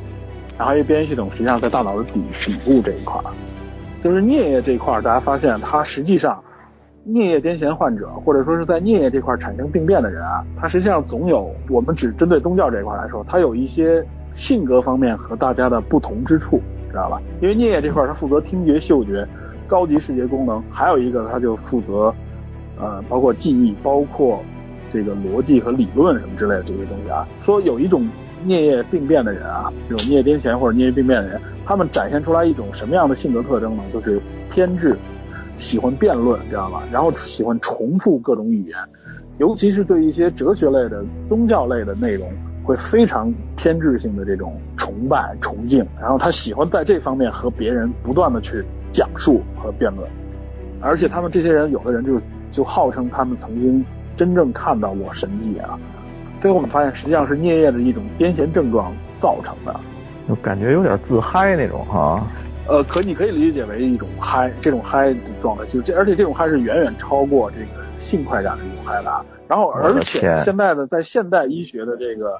Speaker 3: 然后一个边缘系统实际上在大脑的底底部这一块儿，就是颞叶这一块儿，大家发现它实际上颞叶癫痫患者，或者说是在颞叶这块产生病变的人啊，他实际上总有我们只针对宗教这一块来说，他有一些性格方面和大家的不同之处，知道吧？因为颞叶这块它负责听觉、嗅觉、高级视觉功能，还有一个它就负责呃包括记忆、包括这个逻辑和理论什么之类的这些东西啊。说有一种颞叶病变的人啊，这种颞叶癫痫或者颞叶病变的人，他们展现出来一种什么样的性格特征呢？就是偏执。喜欢辩论，知道吧？然后喜欢重复各种语言，尤其是对一些哲学类的、宗教类的内容，会非常偏执性的这种崇拜、崇敬。然后他喜欢在这方面和别人不断的去讲述和辩论，而且他们这些人，有的人就就号称他们曾经真正看到过神迹啊。最后我们发现，实际上是颞叶的一种癫痫症状造成的。
Speaker 5: 就感觉有点自嗨那种哈。
Speaker 3: 呃，可你可以理解为一种嗨，这种嗨的状态，就这，而且这种嗨是远远超过这个性快感的一种嗨的啊。然后，而且现在的在现代医学的这个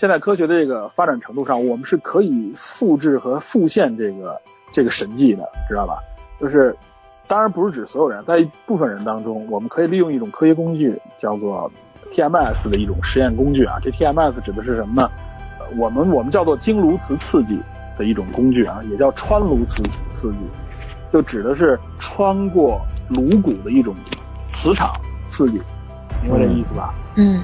Speaker 3: 现在科学的这个发展程度上，我们是可以复制和复现这个这个神迹的，知道吧？就是，当然不是指所有人，在一部分人当中，我们可以利用一种科学工具，叫做 TMS 的一种实验工具啊。这 TMS 指的是什么呢？我们我们叫做经颅磁刺激的一种工具啊，也叫穿颅磁刺激，就指的是穿过颅骨的一种磁场刺激，明白这意思吧？
Speaker 4: 嗯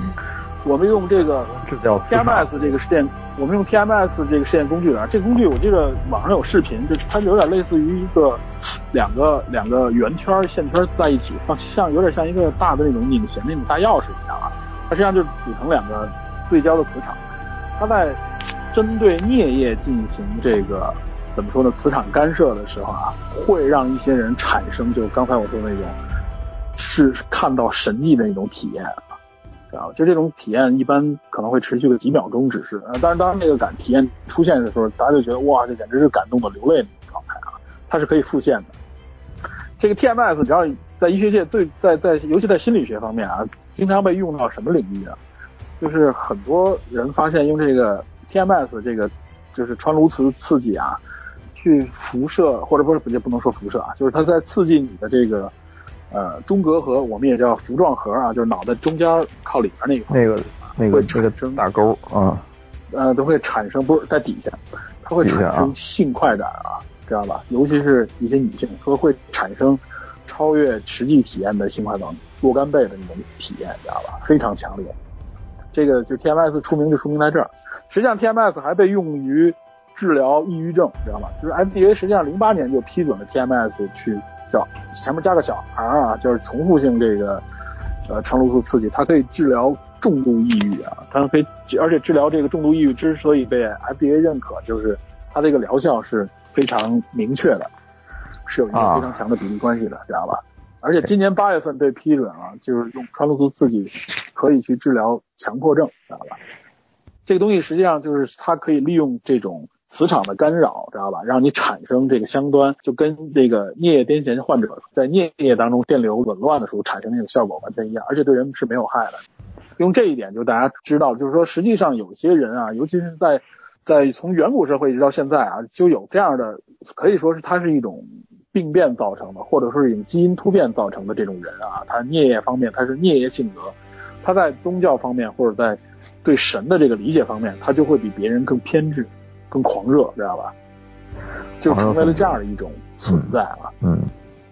Speaker 3: 我们用这个
Speaker 5: 这叫
Speaker 3: TMS 这个实验，我们用 TMS 这个实验工具啊，这个工具我记得网上有视频，就是它有点类似于一个两个两个圆圈线圈在一起，放像有点像一个大的那种拧弦那种大钥匙一样啊，它实际上就组成两个对焦的磁场，它在针对颞叶进行这个怎么说呢磁场干涉的时候啊，会让一些人产生就刚才我说的那种是看到神迹的那种体验。啊，啊就这种体验一般可能会持续个几秒钟，只是，呃，但是，当然这个感体验出现的时候，大家就觉得哇，这简直是感动的流泪那种状态啊，它是可以复现的。这个 TMS 只要在医学界最在在，尤其在心理学方面啊，经常被用到什么领域啊？就是很多人发现用这个 TMS 这个就是穿颅磁刺激啊，去辐射或者不是也不能说辐射啊，就是它在刺激你的这个。呃，中隔核我们也叫辐状核啊，就是脑袋中间靠里边那一块，
Speaker 5: 那个那个
Speaker 3: 会
Speaker 5: 那个
Speaker 3: 产生
Speaker 5: 大钩啊，
Speaker 3: 呃，都会产生不是在底下，它会产生性快感啊，知道吧？尤其是一些女性，说会产生超越实际体验的性快感若干倍的那种体验，知道吧？非常强烈。这个就 TMS 出名就出名在这儿。实际上 TMS 还被用于治疗抑郁症，知道吧？就是 FDA 实际上零八年就批准了 TMS 去叫前面加个小孩儿啊，就是重复性这个呃穿颅素刺激，它可以治疗重度抑郁啊，它可以而且治疗这个重度抑郁之所以被 FDA 认可，就是它这个疗效是非常明确的，是有一个
Speaker 5: 啊
Speaker 3: 非常强的比例关系的，知道吧？而且今年八月份被批准啊，就是用穿颅素刺激可以去治疗强迫症，知道吧？这个东西实际上就是它可以利用这种磁场的干扰，知道吧？让你产生这个相端，就跟这个颞叶癫痫患者在颞叶当中电流紊乱的时候产生那种效果完全一样，而且对人是没有害的。用这一点就大家知道，就是说实际上有些人啊，尤其是在在从远古社会一直到现在啊，就有这样的，可以说是它是一种病变造成的，或者说是一种基因突变造成的这种人啊，他颞叶方面他是颞叶性格，他在宗教方面或者在对神的这个理解方面，他就会比别人更偏执，更狂热，知道吧？就成为了这样的一种存在了。
Speaker 5: 嗯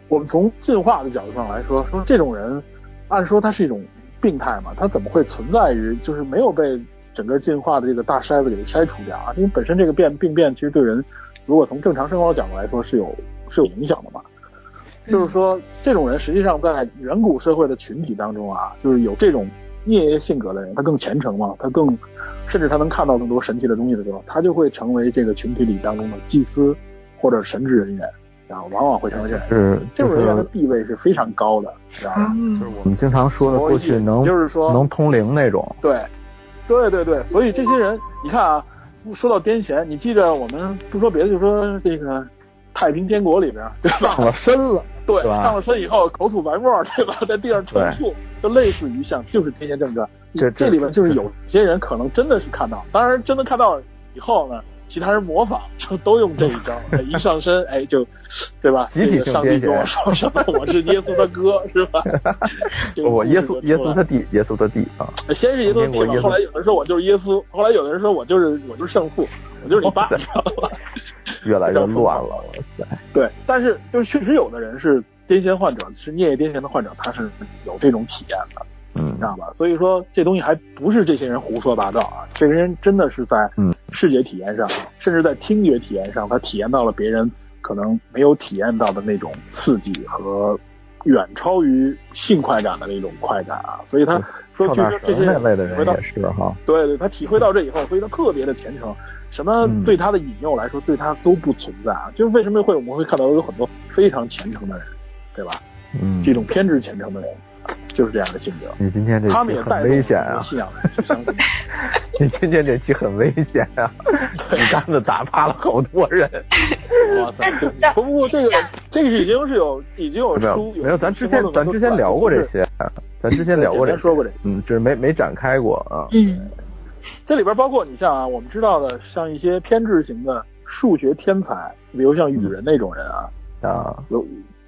Speaker 3: 我们从进化的角度上来说，说这种人，按说他是一种病态嘛，他怎么会存在于就是没有被整个进化的这个大筛子给筛除掉啊？因为本身这个变病变其实对人，如果从正常生活的角度来说是有是有影响的嘛。就是说，这种人实际上在远古社会的群体当中啊，就是有这种孽性格的人，他更虔诚嘛，他更甚至他能看到更多神奇的东西的时候，他就会成为这个群体里当中的祭司或者神职人员，然后往往会成为这样。
Speaker 5: 是
Speaker 3: 这种人员的地位是非常高的，知道吧？
Speaker 4: 嗯
Speaker 3: 就是我
Speaker 5: 我们经常说的过去能
Speaker 3: 就是说
Speaker 5: 能通灵那种，
Speaker 3: 对，对对对，所以这些人，你看啊，说到癫痫，你记着我们不说别的，就说这个太平天国里边，对吧？
Speaker 5: 上了身了，
Speaker 3: 对，
Speaker 5: 对
Speaker 3: 上了身以后口吐白沫，对吧？在地上抽搐，就类似于像就是天蝎症状。
Speaker 5: 这
Speaker 3: 里面就是有些人可能真的是看到，当然真的看到以后呢，其他人模仿就都用这一招，哎一上身哎就，[laughs] 对吧？
Speaker 5: 集体
Speaker 3: 上帝跟我说什么，我是耶稣的哥，是吧？[laughs] 这个
Speaker 5: 我耶稣耶稣的弟，耶稣的弟啊，
Speaker 3: 先是耶稣的弟后来有人说我就是耶稣，后来有的人说我就是我就是圣父，我就是你爸，你知道吧？
Speaker 5: 越来越乱了，[laughs] 哇塞，
Speaker 3: 对，但是就是确实有的人是癫痫患者，是颞叶癫痫的患者，他是有这种体验的，
Speaker 5: 嗯。
Speaker 3: 知道吧？所以说这东西还不是这些人胡说八道啊，这些人真的是在
Speaker 5: 嗯。
Speaker 3: 视觉体验上，甚至在听觉体验上，他体验到了别人可能没有体验到的那种刺激和远超于性快感的那种快感啊，所以他说就是这些
Speaker 5: 绳那类的人也是哈，
Speaker 3: 对对，他体会到这以后，所以他特别的虔诚，什么
Speaker 5: 嗯。
Speaker 3: 对他的引诱来说，对他都不存在啊。就是为什么会我们会看到有很多非常虔诚的人，对吧？
Speaker 5: 嗯，
Speaker 3: 这种偏执虔诚的人，就是这样的性格。
Speaker 5: 你今天这
Speaker 3: 他们
Speaker 5: 期很
Speaker 3: 也带
Speaker 5: 危险啊，
Speaker 3: 信仰的人去相信。[laughs]
Speaker 5: 你今天这期很危险啊，你杆子打趴了好多人，
Speaker 3: 哇塞！这不不，这个这个已经是有已经有
Speaker 5: 没有
Speaker 3: 书
Speaker 5: 没有，咱之前咱之前聊过这些，咱之前聊过这些，
Speaker 3: 说过这些。
Speaker 5: 嗯，就是没没展开过啊，
Speaker 4: 嗯。
Speaker 3: 这里边包括你像啊，我们知道的，像一些偏执型的数学天才，比如像雨人那种人啊，
Speaker 5: 啊，
Speaker 3: 有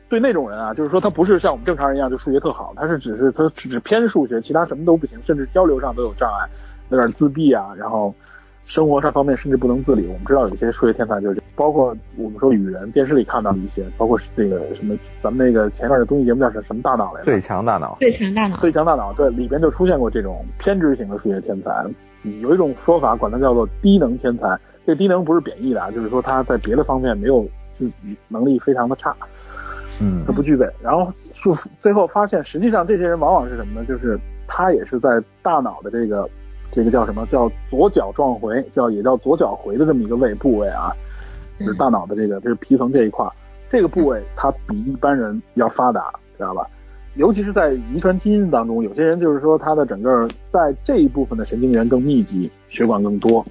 Speaker 3: 对那种人啊，就是说他不是像我们正常人一样就数学特好，他是只是他只偏数学，其他什么都不行，甚至交流上都有障碍，有点自闭啊，然后生活上方面甚至不能自理。我们知道有一些数学天才就是，包括我们说雨人，电视里看到的一些，包括那个什么咱们那个前段的综艺节目叫什什么大脑来着？
Speaker 5: 最强大脑，
Speaker 4: 最强大脑
Speaker 3: 最强大脑，对，里边就出现过这种偏执型的数学天才。有一种说法管它叫做低能天才，这低能不是贬义的啊，就是说他在别的方面没有就能力非常的差，
Speaker 5: 嗯
Speaker 3: 他不具备。然后就最后发现，实际上这些人往往是什么呢？就是他也是在大脑的这个这个叫什么叫左脚状回，叫也叫左脚回的这么一个位部位啊，就是大脑的这个这是皮层这一块，这个部位它比一般人要发达，知道吧？尤其是在遗传基因当中，有些人就是说他的整个在这一部分的神经元更密集，血管更多，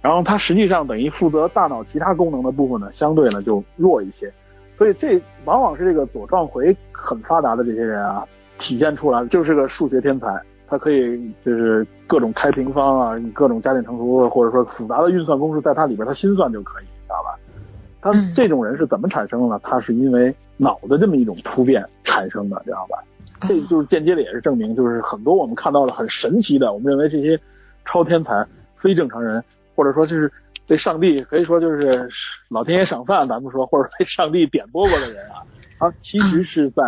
Speaker 3: 然后他实际上等于负责大脑其他功能的部分呢，相对呢就弱一些，所以这往往是这个左状回很发达的这些人啊，体现出来就是个数学天才，他可以就是各种开平方啊，各种加减乘除或者说复杂的运算公式，在他里边他心算就可以，知道吧？他
Speaker 4: 嗯
Speaker 3: 这种人是怎么产生的呢？他是因为脑的这么一种突变产生的，知道吧？这就是间接的也是证明，就是很多我们看到的很神奇的，我们认为这些超天才、非正常人，或者说就是被上帝可以说就是老天爷赏饭，咱们说，或者被上帝点拨过的人啊，他其实是在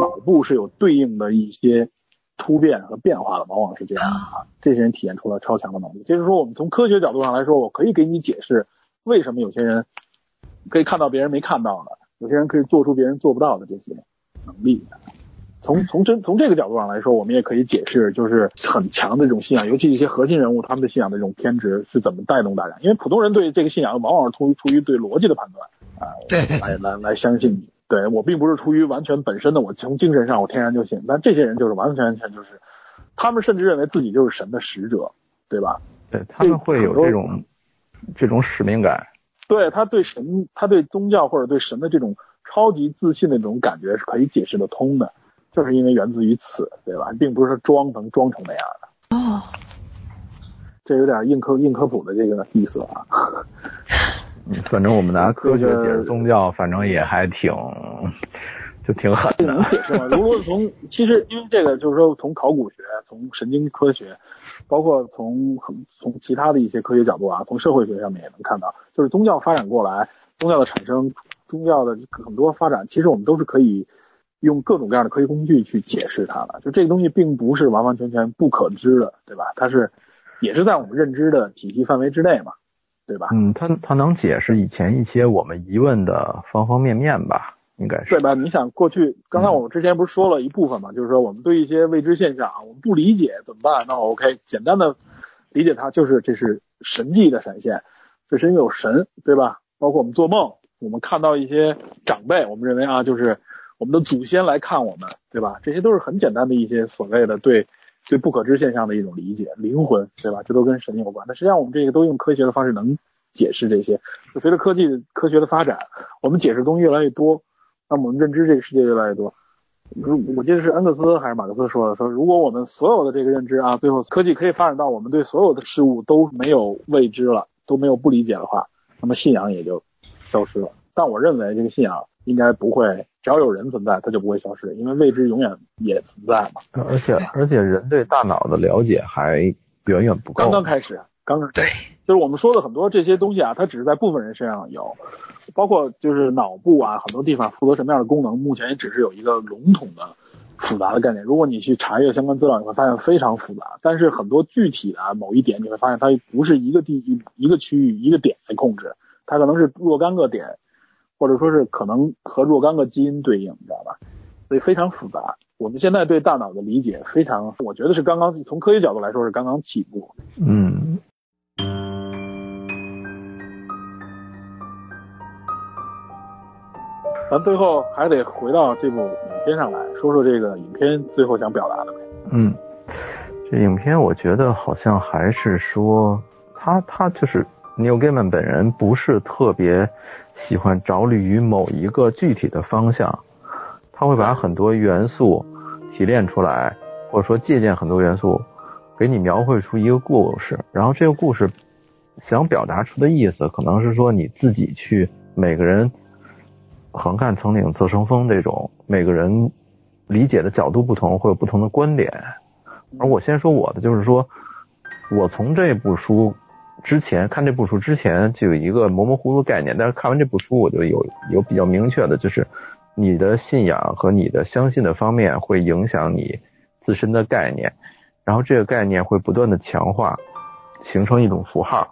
Speaker 3: 脑部是有对应的一些突变和变化的，往往是这样啊。这些人体现出了超强的能力。就是说，我们从科学角度上来说，我可以给你解释为什么有些人可以看到别人没看到的，有些人可以做出别人做不到的这些能力。从从真从这个角度上来说，我们也可以解释，就是很强的这种信仰，尤其一些核心人物他们的信仰的这种偏执是怎么带动大家。因为普通人对这个信仰往往是出于出于对逻辑的判断啊，
Speaker 4: 对对
Speaker 3: 来来来相信你。对我并不是出于完全本身的，我从精神上我天然就信。但这些人就是完完全全就是，他们甚至认为自己就是神的使者，对吧？
Speaker 5: 对他们会有这种这种使命感，
Speaker 3: 对他对神，他对宗教或者对神的这种超级自信的这种感觉是可以解释得通的，就是因为源自于此，对吧？并不是说装能装成那样的，
Speaker 4: 哦，
Speaker 3: 这有点硬科硬科普的这个意思啊。[laughs]
Speaker 5: 嗯，反正我们拿科学解释宗教，反正也还挺就挺狠
Speaker 3: 这能
Speaker 5: 的，
Speaker 3: 解释吗？如果从其实因为这个就是说从考古学、从神经科学，包括从从其他的一些科学角度啊，从社会学上面也能看到，就是宗教发展过来，宗教的产生，宗教的很多发展，其实我们都是可以用各种各样的科学工具去解释它了。就这个东西并不是完完全全不可知的，对吧？它是也是在我们认知的体系范围之内嘛，对吧？
Speaker 5: 嗯，它它能解释以前一些我们疑问的方方面面吧。应该是
Speaker 3: 对吧？你想过去，刚才我们之前不是说了一部分嘛，就是说我们对一些未知现象，我们不理解怎么办？那 OK，简单的理解它就是这是神迹的闪现，这是因为有神，对吧？包括我们做梦，我们看到一些长辈，我们认为啊，就是我们的祖先来看我们，对吧？这些都是很简单的一些所谓的对对不可知现象的一种理解，灵魂，对吧？这都跟神有关。那实际上我们这个都用科学的方式能解释这些。随着科技科学的发展，我们解释东西越来越多。那我们认知这个世界越来越多，如我记得是恩格斯还是马克思说的，说如果我们所有的这个认知啊，最后科技可以发展到我们对所有的事物都没有未知了，都没有不理解的话，那么信仰也就消失了。但我认为这个信仰应该不会，只要有人存在，它就不会消失，因为未知永远也存在嘛。
Speaker 5: 而且而且人对大脑的了解还远远不够，
Speaker 3: 刚刚开始，刚刚
Speaker 4: 对，
Speaker 3: 就是我们说的很多这些东西啊，它只是在部分人身上有。包括就是脑部啊，很多地方负责什么样的功能，目前也只是有一个笼统的复杂的概念。如果你去查阅相关资料，你会发现非常复杂。但是很多具体的某一点，你会发现它不是一个地一一个区域一个点来控制，它可能是若干个点，或者说是可能和若干个基因对应，你知道吧？所以非常复杂。我们现在对大脑的理解非常，我觉得是刚刚从科学角度来说是刚刚起步。
Speaker 5: 嗯。
Speaker 3: 咱最后还得回到这部影片上来说说这个影片最后想表达的呗。
Speaker 5: 嗯，这影片我觉得好像还是说他他就是 Newgame 本人不是特别喜欢着力于某一个具体的方向，他会把很多元素提炼出来，或者说借鉴很多元素，给你描绘出一个故事。然后这个故事想表达出的意思，可能是说你自己去每个人。横看成岭侧成峰，这种每个人理解的角度不同，会有不同的观点。而我先说我的，就是说，我从这部书之前看这部书之前就有一个模模糊糊概念，但是看完这部书，我就有有比较明确的，就是你的信仰和你的相信的方面会影响你自身的概念，然后这个概念会不断的强化，形成一种符号。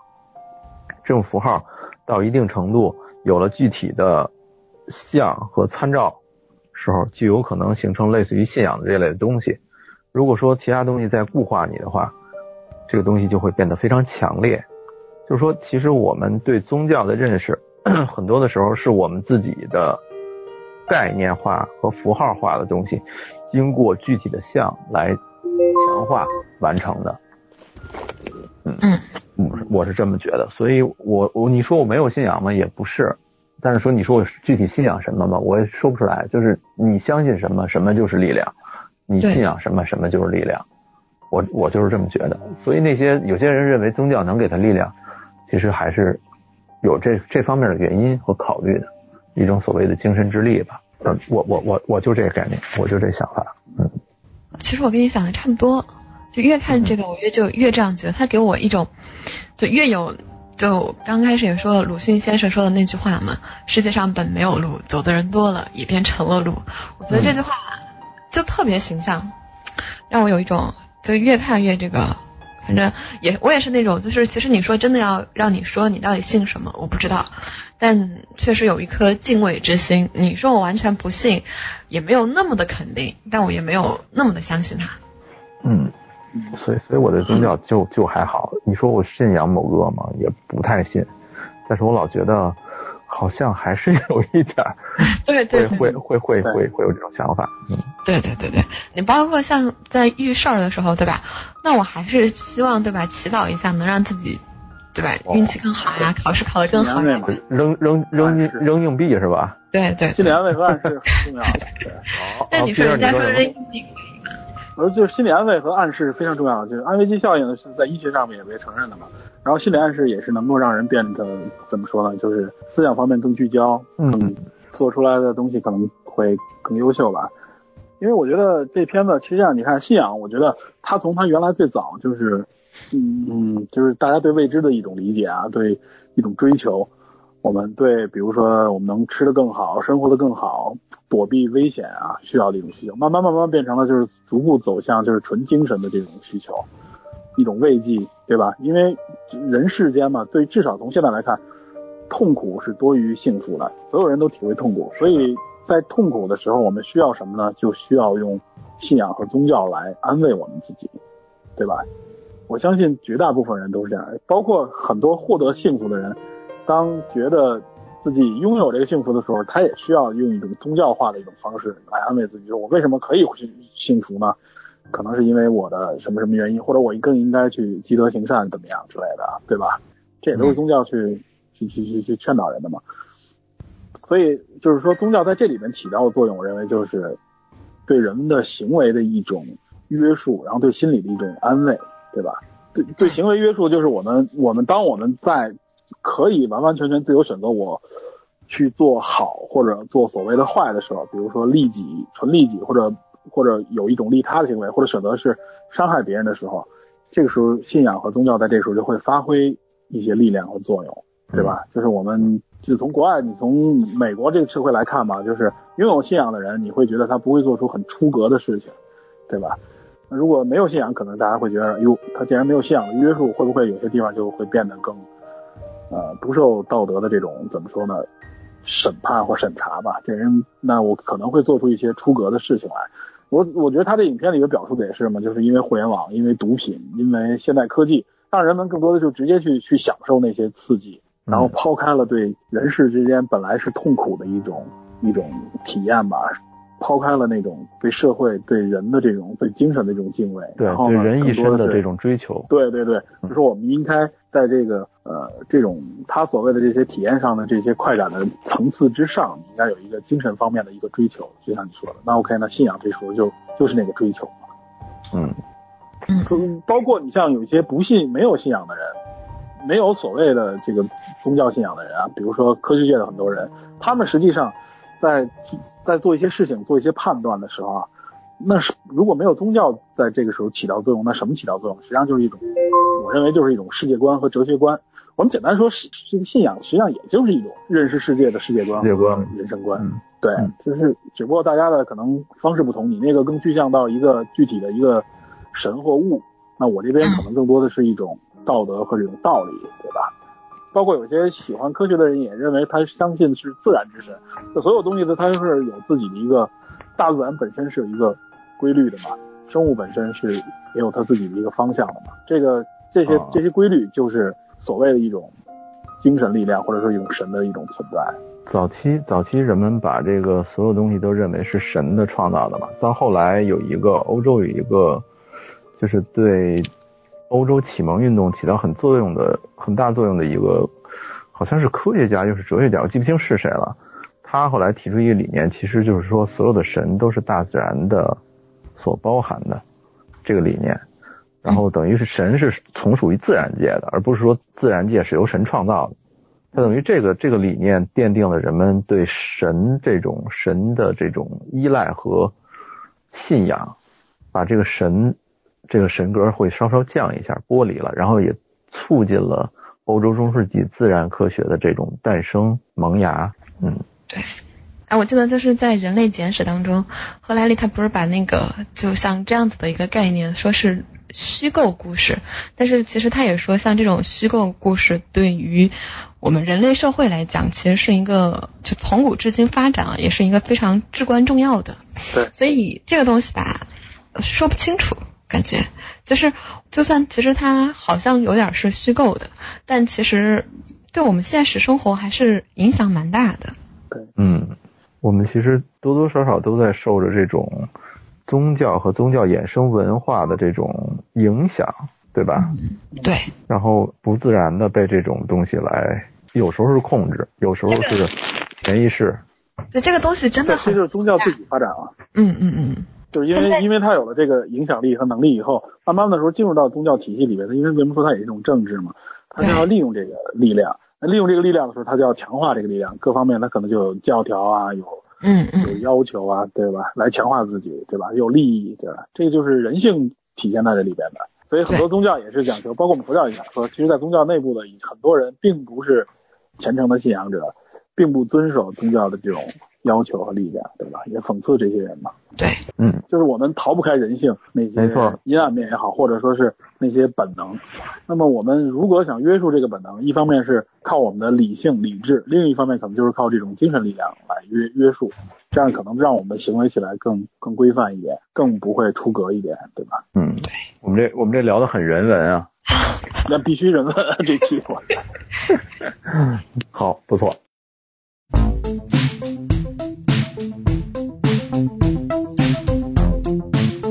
Speaker 5: 这种符号到一定程度有了具体的。像和参照时候，就有可能形成类似于信仰的这类的东西。如果说其他东西在固化你的话，这个东西就会变得非常强烈。就是说，其实我们对宗教的认识，很多的时候是我们自己的概念化和符号化的东西，经过具体的像来强化完成的。嗯嗯，我是这么觉得。所以我我你说我没有信仰吗？也不是。但是说你说我具体信仰什么吗，我也说不出来。就是你相信什么，什么就是力量；你信仰什么，什么就是力量。我我就是这么觉得。所以那些有些人认为宗教能给他力量，其实还是有这这方面的原因和考虑的，一种所谓的精神之力吧。嗯，我我我我就这个概念，我就这想法。嗯，
Speaker 4: 其实我跟你想的差不多，就越看这个，我越就越这样觉得，他给我一种就越有。就刚开始也说了鲁迅先生说的那句话嘛，世界上本没有路，走的人多了，也变成了路。我觉得这句话就特别形象，让我有一种就越看越这个，反正也我也是那种，就是其实你说真的要让你说你到底信什么，我不知道，但确实有一颗敬畏之心。你说我完全不信，也没有那么的肯定，但我也没有那么的相信他。
Speaker 5: 嗯。所以，所以我的宗教就就还好。你说我信仰某个吗？也不太信。但是我老觉得，好像还是 [laughs] 有一点儿，[laughs]
Speaker 4: 对对，
Speaker 5: 会会会会会有这种想法。嗯，
Speaker 4: 对对对对。你包括像在遇事儿的时候，对吧？那我还是希望，对吧？祈祷一下，能让自己，对吧？运气更好呀，考试考得更好。
Speaker 5: 扔扔扔扔硬币是吧？
Speaker 4: 对对。
Speaker 3: 心理安慰和暗示很重要的。对。[laughs]
Speaker 4: 那你说人家说扔硬币。
Speaker 3: 而就是心理安慰和暗示是非常重要的，就是安慰剂效应是在医学上面也被承认的嘛。然后心理暗示也是能够让人变得怎么说呢？就是思想方面更聚焦，
Speaker 5: 嗯，
Speaker 3: 做出来的东西可能会更优秀吧。因为我觉得这片子实际上你看信仰，我觉得它从它原来最早就是，嗯嗯，就是大家对未知的一种理解啊，对一种追求。我们对，比如说我们能吃得更好，生活得更好，躲避危险啊，需要的一种需求，慢慢慢慢变成了就是逐步走向就是纯精神的这种需求，一种慰藉，对吧？因为人世间嘛，对至少从现在来看，痛苦是多于幸福的，所有人都体会痛苦，所以在痛苦的时候，我们需要什么呢？就需要用信仰和宗教来安慰我们自己，对吧？我相信绝大部分人都是这样，包括很多获得幸福的人。当觉得自己拥有这个幸福的时候，他也需要用一种宗教化的一种方式来安慰自己，说我为什么可以幸福呢？可能是因为我的什么什么原因，或者我更应该去积德行善，怎么样之类的，对吧？这也都是宗教去去去去去劝导人的嘛。所以就是说，宗教在这里面起到的作用，我认为就是对人们的行为的一种约束，然后对心理的一种安慰，对吧？对对，行为约束就是我们我们当我们在可以完完全全自由选择我去做好或者做所谓的坏的时候，比如说利己、纯利己，或者或者有一种利他的行为，或者选择是伤害别人的时候，这个时候信仰和宗教在这个时候就会发挥一些力量和作用，对吧？就是我们就从国外，你从美国这个社会来看吧，就是拥有信仰的人，你会觉得他不会做出很出格的事情，对吧？那如果没有信仰，可能大家会觉得，哟，他既然没有信仰的约束，会不会有些地方就会变得更？呃，不受道德的这种怎么说呢？审判或审查吧，这人那我可能会做出一些出格的事情来。我我觉得他这影片里边表述的也是嘛，就是因为互联网，因为毒品，因为现代科技，让人们更多的就直接去去享受那些刺激，然后抛开了对人世之间本来是痛苦的一种一种体验吧，抛开了那种对社会、对人的这种对精神的这种敬畏，
Speaker 5: 对
Speaker 3: 然后呢
Speaker 5: 对人一生的这种追求。
Speaker 3: 对对对，就是说我们应该在这个呃这种他所谓的这些体验上的这些快感的层次之上，你应该有一个精神方面的一个追求，就像你说的。那 OK，那信仰这时候就就是那个追求嘛。
Speaker 5: 嗯
Speaker 3: 嗯，包括你像有一些不信、没有信仰的人，没有所谓的这个宗教信仰的人啊，比如说科学界的很多人，他们实际上在在做一些事情、做一些判断的时候啊，那是如果没有宗教在这个时候起到作用，那什么起到作用？实际上就是一种，我认为就是一种世界观和哲学观。我们简单说，是这个信仰实际上也就是一种认识世界的世界观、
Speaker 5: 世界观、
Speaker 3: 人生观。
Speaker 5: 嗯
Speaker 3: 对
Speaker 5: 嗯，
Speaker 3: 就是只不过大家的可能方式不同，你那个更具象到一个具体的一个神或物，那我这边可能更多的是一种道德和这种道理，对吧？包括有些喜欢科学的人也认为他相信是自然之神，这所有东西呢，它是有自己的一个大自然本身是有一个规律的嘛，生物本身是也有它自己的一个方向的嘛。这个这些
Speaker 5: 啊
Speaker 3: 这些规律就是所谓的一种精神力量，或者说一种神的一种存在。
Speaker 5: 早期早期人们把这个所有东西都认为是神的创造的嘛，到后来有一个欧洲有一个，就是对欧洲启蒙运动起到很作用的很大作用的一个，好像是科学家又是哲学家，我记不清是谁了。他后来提出一个理念，其实就是说所有的神都是大自然的所包含的这个理念，然后等于是神是从属于自然界的，而不是说自然界是由神创造的。它等于这个这个理念奠定了人们对神这种神的这种依赖和信仰，把这个神这个神格会稍稍降一下，剥离了，然后也促进了欧洲中世纪自然科学的这种诞生萌芽。嗯，
Speaker 4: 哎，我记得就是在《人类简史》当中，赫拉利他不是把那个就像这样子的一个概念说是虚构故事，但是其实他也说，像这种虚构故事对于我们人类社会来讲，其实是一个就从古至今发展啊，也是一个非常至关重要的。
Speaker 3: 对
Speaker 4: 所以这个东西吧，说不清楚，感觉就是就算其实它好像有点是虚构的，但其实对我们现实生活还是影响蛮大的。
Speaker 5: 对嗯，我们其实多多少少都在受着这种宗教和宗教衍生文化的这种影响，对吧？
Speaker 4: 对，
Speaker 5: 然后不自然的被这种东西来，有时候是控制，有时候是潜意识。
Speaker 4: 就这个东西真的
Speaker 3: 这
Speaker 4: 很，
Speaker 3: 就是宗教自己发展了。
Speaker 4: 嗯嗯嗯，
Speaker 3: 就是因为因为它有了这个影响力和能力以后，慢慢的时候进入到宗教体系里面，它因为为什么说它也是一种政治嘛，它就要利用这个力量，那利用这个力量的时候，他就要强化这个力量，各方面他可能就有教条啊，有
Speaker 4: 嗯嗯
Speaker 3: 有要求啊，对吧？来强化自己，对吧？有利益，对吧？这个就是人性体现在这里边的。所以很多宗教也是讲究，包括我们佛教也讲说，其实，在宗教内部的很多人并不是虔诚的信仰者，并不遵守宗教的这种要求和力量，对吧？也讽刺这些人嘛。
Speaker 4: 对，
Speaker 5: 嗯，
Speaker 3: 就是我们逃不开人性那些阴暗面也好，或者说是那些本能。那么我们如果想约束这个本能，一方面是靠我们的理性理智，另一方面可能就是靠这种精神力量来约约束，这样可能让我们行为起来更更规范一点，更不会出格一点，对吧？
Speaker 5: 嗯，我们这我们这聊的很人文啊，[laughs]
Speaker 3: 那必须人文这期我。[laughs]
Speaker 5: 好，不错。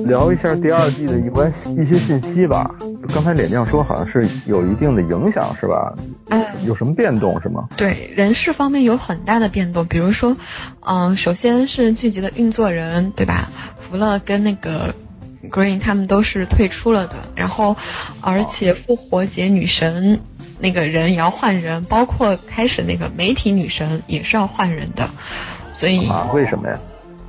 Speaker 5: 聊一下第二季的一关一些信息吧。刚才脸酱说好像是有一定的影响，是吧？
Speaker 4: 嗯。
Speaker 5: 有什么变动是吗？
Speaker 4: 对人事方面有很大的变动，比如说，嗯、首先是剧集的运作人，对吧？福乐跟那个 Green 他们都是退出了的，然后而且复活节女神那个人也要换人，包括开始那个媒体女神也是要换人的，所以
Speaker 5: 啊，为什么呀？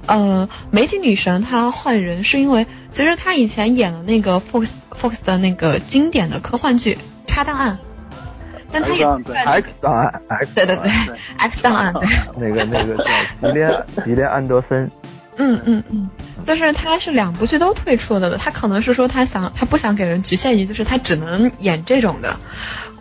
Speaker 4: 呃，媒体女神她换人是因为，其实她以前演了那个 Fox Fox 的那个经典的科幻剧《插档案》，但她也
Speaker 3: X 档案
Speaker 5: X 档案，X
Speaker 4: 对对对
Speaker 3: 对
Speaker 4: X 档案对。[laughs]
Speaker 5: 那个那个叫吉连吉连安德森，
Speaker 4: 嗯嗯嗯，就是他是两部剧都退出了的，他可能是说他想他不想给人局限于就是他只能演这种的，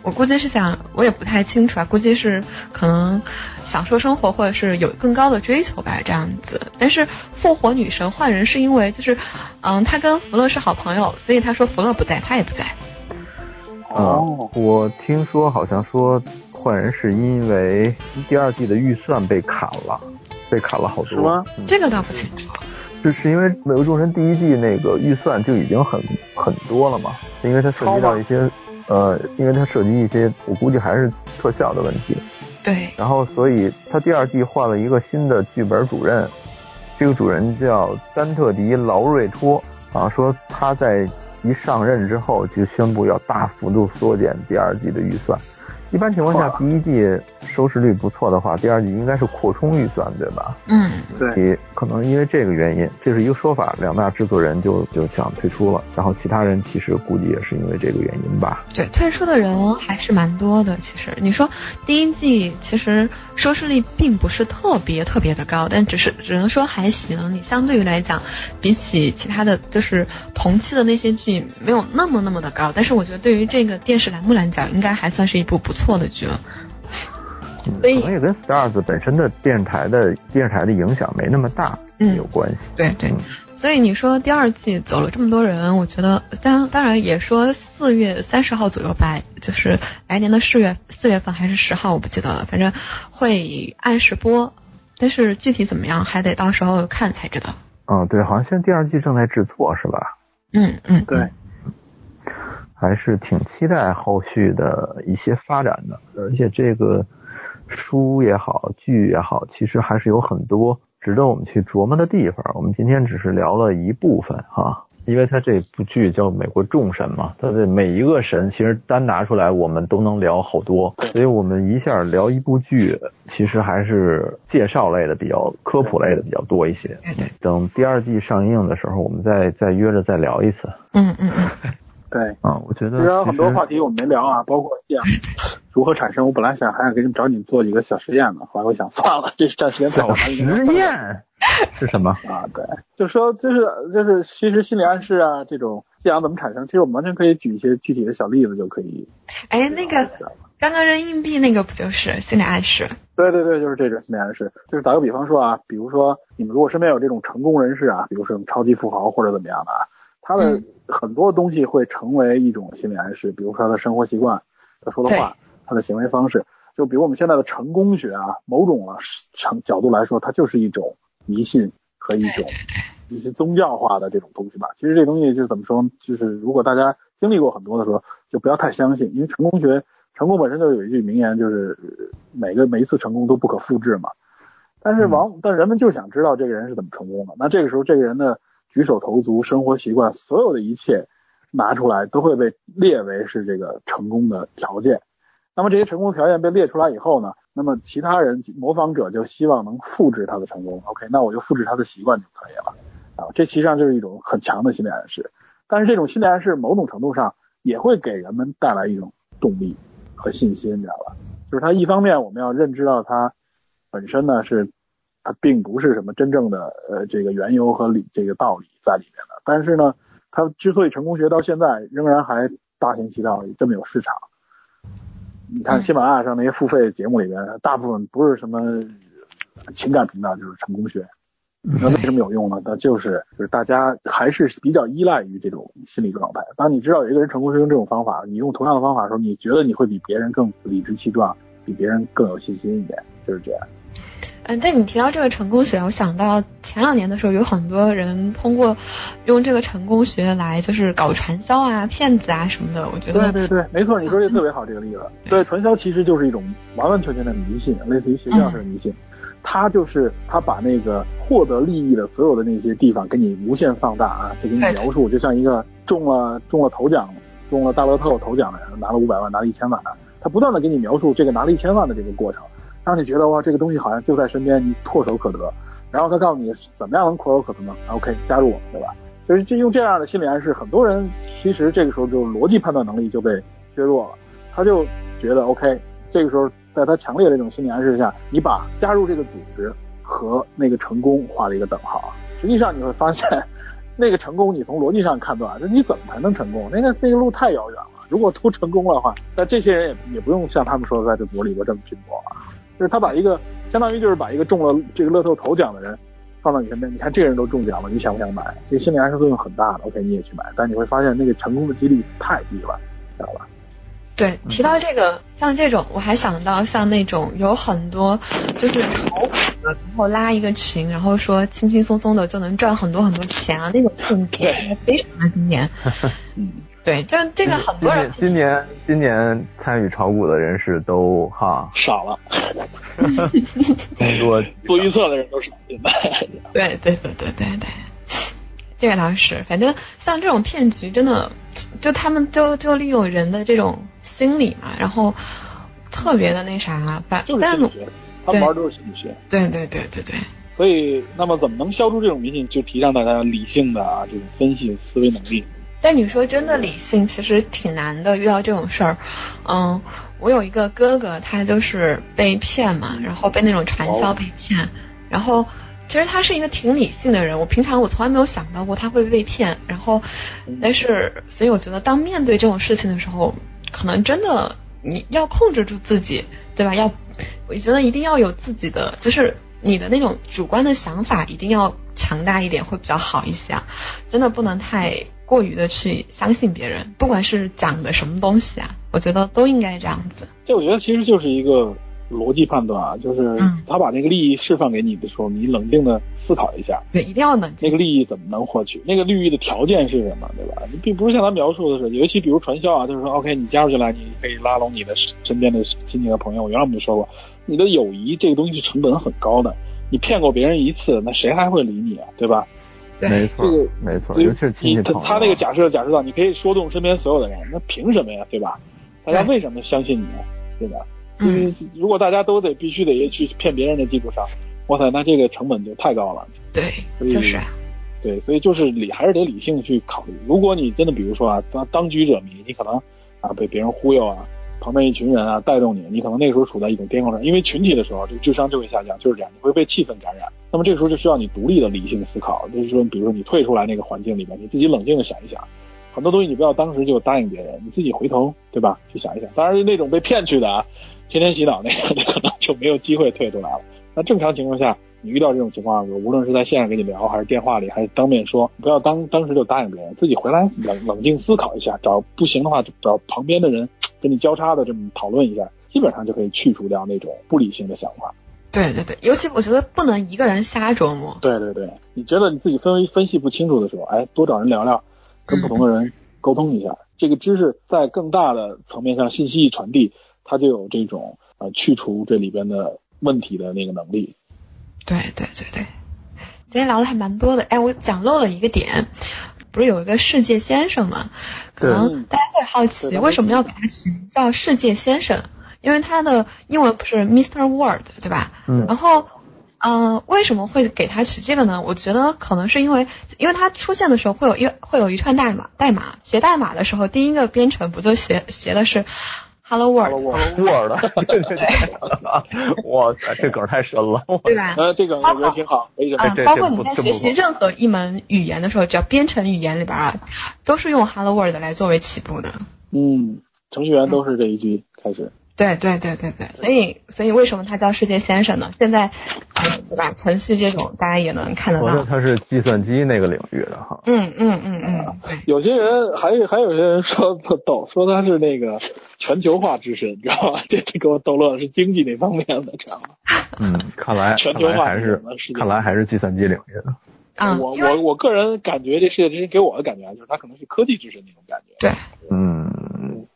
Speaker 4: 我估计是想我也不太清楚啊，估计是可能享受生活或者是有更高的追求吧这样子。但是复活女神换人是因为就是嗯他跟福乐是好朋友，所以他说福乐不在他也不在。
Speaker 3: 哦
Speaker 5: 嗯，我听说好像说换人是因为第二季的预算被砍了，被砍了好多。
Speaker 3: 是吗
Speaker 5: 嗯
Speaker 4: 这个倒不清楚。
Speaker 5: 就是因为《美国众神》第一季那个预算就已经很很多了嘛？因为它涉及到一些呃，因为它涉及一些，我估计还是特效的问题。
Speaker 4: 对，
Speaker 5: 然后所以他第二季换了一个新的剧本主任，这个主人叫丹特迪·劳瑞托啊，说他在一上任之后就宣布要大幅度缩减第二季的预算。一般情况下，第一季收视率不错的话，第二季应该是扩充预算，对吧？
Speaker 4: 嗯
Speaker 3: 对，
Speaker 5: 也可能因为这个原因，这是一个说法，两大制作人就就想退出了，然后其他人其实估计也是因为这个原因吧。
Speaker 4: 对，退出的人还是蛮多的。其实你说第一季其实收视率并不是特别特别的高，但只是只能说还行。你相对于来讲，比起其他的就是同期的那些剧，没有那么那么的高。但是我觉得对于这个电视栏目来讲，应该还算是一部不错的剧了。
Speaker 5: 嗯，
Speaker 4: 所以
Speaker 5: 可能也跟 Stars 本身的电视台的电视台的影响没那么大
Speaker 4: 嗯
Speaker 5: 有关系。
Speaker 4: 对对
Speaker 5: 嗯，
Speaker 4: 所以你说第二季走了这么多人，我觉得当当然也说四月三十号左右吧，就是来年的四月四月份还是十号我不记得了，反正会按时播，但是具体怎么样还得到时候看才知道。
Speaker 5: 嗯，对，好像现在第二季正在制作是吧？
Speaker 4: 嗯嗯，
Speaker 3: 对，
Speaker 5: 还是挺期待后续的一些发展的，而且这个书也好，剧也好，其实还是有很多值得我们去琢磨的地方。我们今天只是聊了一部分哈，因为它这部剧叫《美国众神》嘛，它的每一个神其实单拿出来我们都能聊好多，所以我们一下聊一部剧，其实还是介绍类的比较科普类的比较多一些。等第二季上映的时候，我们再再约着再聊一次。
Speaker 4: 嗯嗯嗯，
Speaker 3: 对。
Speaker 5: 啊，我觉得
Speaker 3: 其实有很多话题我们没聊啊，包括像如何产生。我本来想还想给你们找你们做几个小实验呢，后来我想算了，这是占时间太长
Speaker 5: 小
Speaker 3: 了。
Speaker 5: 实验 [laughs] 是什么？
Speaker 3: 啊，对，就说就是就是，其实心理暗示啊，这种信仰怎么产生，其实我们完全可以举一些具体的小例子就可以。
Speaker 4: 哎，那个刚刚扔硬币那个不就是心理暗示？
Speaker 3: 对对对，就是这种心理暗示。就是打个比方说啊，比如说你们如果身边有这种成功人士啊，比如说超级富豪或者怎么样的啊，他的
Speaker 4: 嗯
Speaker 3: 很多东西会成为一种心理暗示，比如说他的生活习惯、他说的话、他的行为方式。就比如我们现在的成功学啊，某种啊成角度来说，它就是一种迷信和一种一些宗教化的这种东西吧。其实这东西就是怎么说，就是如果大家经历过很多的时候，就不要太相信，因为成功学成功本身就有一句名言，就是呃每个每一次成功都不可复制嘛。但是往但人们就想知道这个人是怎么成功的。那这个时候，这个人的举手投足、生活习惯，所有的一切拿出来，都会被列为是这个成功的条件。那么这些成功条件被列出来以后呢，那么其他人模仿者就希望能复制他的成功。OK，那我就复制他的习惯就可以了。啊，这其实上就是一种很强的心理暗示。但是这种心理暗示某种程度上也会给人们带来一种动力和信心，你知道吧？就是它一方面我们要认知到它本身呢是它并不是什么真正的呃这个缘由和理这个道理在里面的，但是呢，它之所以成功学到现在仍然还大行其道，这么有市场。你看喜马拉雅上那些付费节目里边，大部分不是什么情感频道，就是成功学。那为什么有用呢？那就是就是大家还是比较依赖于这种心理状态。当你知道有一个人成功是用这种方法，你用同样的方法的时候，你觉得你会比别人更理直气壮，比别人更有信心一点，就是这样。
Speaker 4: 嗯，但你提到这个成功学，我想到前两年的时候，有很多人通过用这个成功学来就是搞传销啊、骗子啊什么的。我觉得
Speaker 3: 对对对，没错，你说这特别好，这个例子。对，传销其实就是一种完完全全的迷信，类似于邪教式的迷信。他就是他把那个获得利益的所有的那些地方给你无限放大啊，就给你描述，就像一个中了中了头奖、中了大乐透头奖的人，拿了五百万、拿了一千万，他不断的给你描述这个拿了一千万的这个过程，让你觉得哇，这个东西好像就在身边，你唾手可得。然后他告诉你怎么样能唾手可得呢？OK，加入我们，对吧？就是就用这样的心理暗示，很多人其实这个时候就逻辑判断能力就被削弱了，他就觉得 OK，这个时候。在他强烈的这种心理暗示下，你把加入这个组织和那个成功画了一个等号。实际上你会发现，那个成功你从逻辑上判断，那你怎么才能成功？那个那个路太遥远了。如果都成功了的话，那这些人也也不用像他们说的在这组里边这么拼搏了。就是他把一个相当于就是把一个中了这个乐透头奖的人放到你身边，你看这个人都中奖了，你想不想买？这心理暗示作用很大的。OK，你也去买，但你会发现那个成功的几率太低了，知道吧？
Speaker 4: 对，提到这个，像这种，我还想到像那种有很多就是炒股的，然后拉一个群，然后说轻轻松松的就能赚很多很多钱啊，那种骗局现在非常的经典。嗯，[laughs] 对，就这个很多人。
Speaker 5: 今年今年参与炒股的人士都哈
Speaker 3: 少了，
Speaker 5: 更多 [laughs]
Speaker 3: 做预测的人都少，明白？
Speaker 4: 对对对对对对。这个倒是，反正像这种骗局，真的就他们就就利用人的这种心理嘛，然后特别的那啥，反
Speaker 3: 就是心理学，他们玩都是心理学。
Speaker 4: 对对对对对。
Speaker 3: 所以，那么怎么能消除这种迷信？就提倡大家理性的啊，这种分析思维能力。
Speaker 4: 但你说真的理性，其实挺难的。遇到这种事儿，嗯，我有一个哥哥，他就是被骗嘛，然后被那种传销被骗，然后。其实他是一个挺理性的人，我平常我从来没有想到过他会被骗，然后，但是所以我觉得当面对这种事情的时候，可能真的你要控制住自己，对吧？要，我觉得一定要有自己的，就是你的那种主观的想法一定要强大一点，会比较好一些啊。真的不能太过于的去相信别人，不管是讲的什么东西啊，我觉得都应该这样子。
Speaker 3: 这我觉得其实就是一个。逻辑判断啊，就是他把那个利益释放给你的时候，你冷静的思考一下。
Speaker 4: 对，一定要冷静。
Speaker 3: 那个利益怎么能获取？那个利益的条件是什么？对吧？你并不是像他描述的是，尤其比如传销啊，就是说，OK，你加入进来，你可以拉拢你的身边的亲戚和朋友。我原来我们就说过，你的友谊这个东西是成本很高的。你骗过别人一次，那谁还会理你啊？对吧？
Speaker 5: 没错，这个没错，尤其是亲戚朋友。
Speaker 3: 他那个假设假设到你可以说动身边所有的人，那凭什么呀？对吧？大家为什么相信你？对吧？嗯，如果大家都得必须得去骗别人的基础上，哇塞，那这个成本就太高了。
Speaker 4: 对，就是。
Speaker 3: 对，所以就是理还是得理性去考虑。如果你真的比如说啊，当当局者迷，你可能啊被别人忽悠啊，旁边一群人啊带动你，你可能那时候处在一种巅峰上，因为群体的时候，这个智商就会下降，就是这样，你会被气氛感染。那么这时候就需要你独立的理性思考，就是说，比如说你退出来那个环境里面，你自己冷静的想一想。很多东西你不要当时就答应别人，你自己回头对吧？去想一想。当然那种被骗去的啊，天天洗脑那个，可能就没有机会退出来了。那正常情况下，你遇到这种情况，无论是在线上跟你聊，还是电话里，还是当面说，不要当当时就答应别人，自己回来冷冷静思考一下，找不行的话就找旁边的人跟你交叉的这么讨论一下，基本上就可以去除掉那种不理性的想法。
Speaker 4: 对对对，尤其我觉得不能一个人瞎琢磨。
Speaker 3: 对对对，你觉得你自己分分析不清楚的时候，哎，多找人聊聊。跟不同的人沟通一下，这个知识在更大的层面上信息一传递，它就有这种呃去除这里边的问题的那个能力。
Speaker 4: 对对对对，今天聊的还蛮多的，哎，我讲漏了一个点，不是有一个世界先生吗？可能大家会好奇为什么要给他取名叫世界先生？因为他的英文不是 Mr. Word 对吧？
Speaker 5: 嗯
Speaker 4: 然后，呃，为什么会给他取这个呢？我觉得可能是因为，因为他出现的时候会有一会有一串代码，代码学代码的时候，第一个编程不就写写的是 Hello
Speaker 5: World，World，对对对，[laughs] 哇塞，这梗太深了，
Speaker 4: 对吧？
Speaker 3: 呃，这个我觉得挺好，
Speaker 4: 包括你在学习任何一门语言的时候，只要编程语言里边啊，都是用 Hello World 来作为起步的。
Speaker 3: 嗯，程序员都是这一句开始。
Speaker 4: 对对对对对，所以所以为什么他叫世界先生呢？现在，嗯对吧？程序这种大家也能看得到。
Speaker 5: 我说他是计算机那个领域的哈，
Speaker 4: 嗯嗯嗯嗯，
Speaker 3: 有些人还有还有些人说特逗，说他是那个全球化之神，你知道吧？[laughs] 这这给我逗乐了，是经济那方面的，知道吗？[laughs]
Speaker 5: 嗯，看来
Speaker 3: 全
Speaker 5: 看
Speaker 3: 球化
Speaker 5: 还是看来还是计算机领域的，
Speaker 4: 啊，
Speaker 3: 我我我个人感觉这世界之神给我的感觉啊，就是他可能是科技之神那种感觉。
Speaker 4: 对，
Speaker 5: 嗯，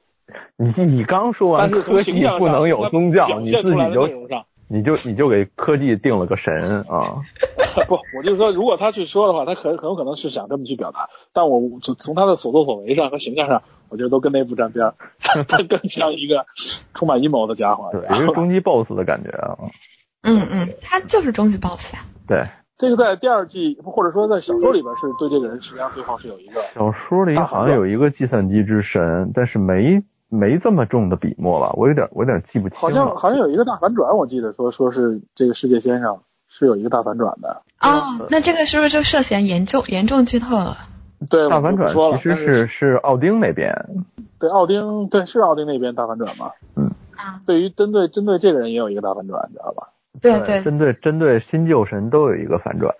Speaker 5: [laughs] 你你刚说完科技
Speaker 3: 形象，
Speaker 5: 不能有宗教，你自己就，你就你就给科技定了个神啊，[laughs]
Speaker 3: 不，我就是说，如果他去说的话，他很很有可能是想这么去表达，但我从从他的所作所为上和形象上，我觉得都跟那不沾边儿，[laughs] 他更像一个充满阴谋的家伙。
Speaker 5: 对，
Speaker 3: 然后
Speaker 5: 一个终极 BOSS 的感觉啊，
Speaker 4: 嗯嗯，他就是终极 BOSS 啊。
Speaker 5: 对，
Speaker 3: 这个在第二季或者说在小说里边是对这个人实际上最后是有一个
Speaker 5: 小说里好像有一个计算机之神，但是没没这么重的笔墨了，我有点我有点记不清
Speaker 3: 好，像好像有一个大反转，我记得说说是这个世界先生是有一个大反转的。
Speaker 4: 哦，那这个是不是就涉嫌严重严重剧透了？
Speaker 3: 对，
Speaker 5: 大反转其实是是奥丁那边，
Speaker 3: 对奥丁，对是奥丁那边大反转嘛。
Speaker 4: 啊，
Speaker 3: 对于针对针对这个人也有一个大反转，你知道吧？
Speaker 4: 对对，
Speaker 5: 针对针对新旧神都有一个反转，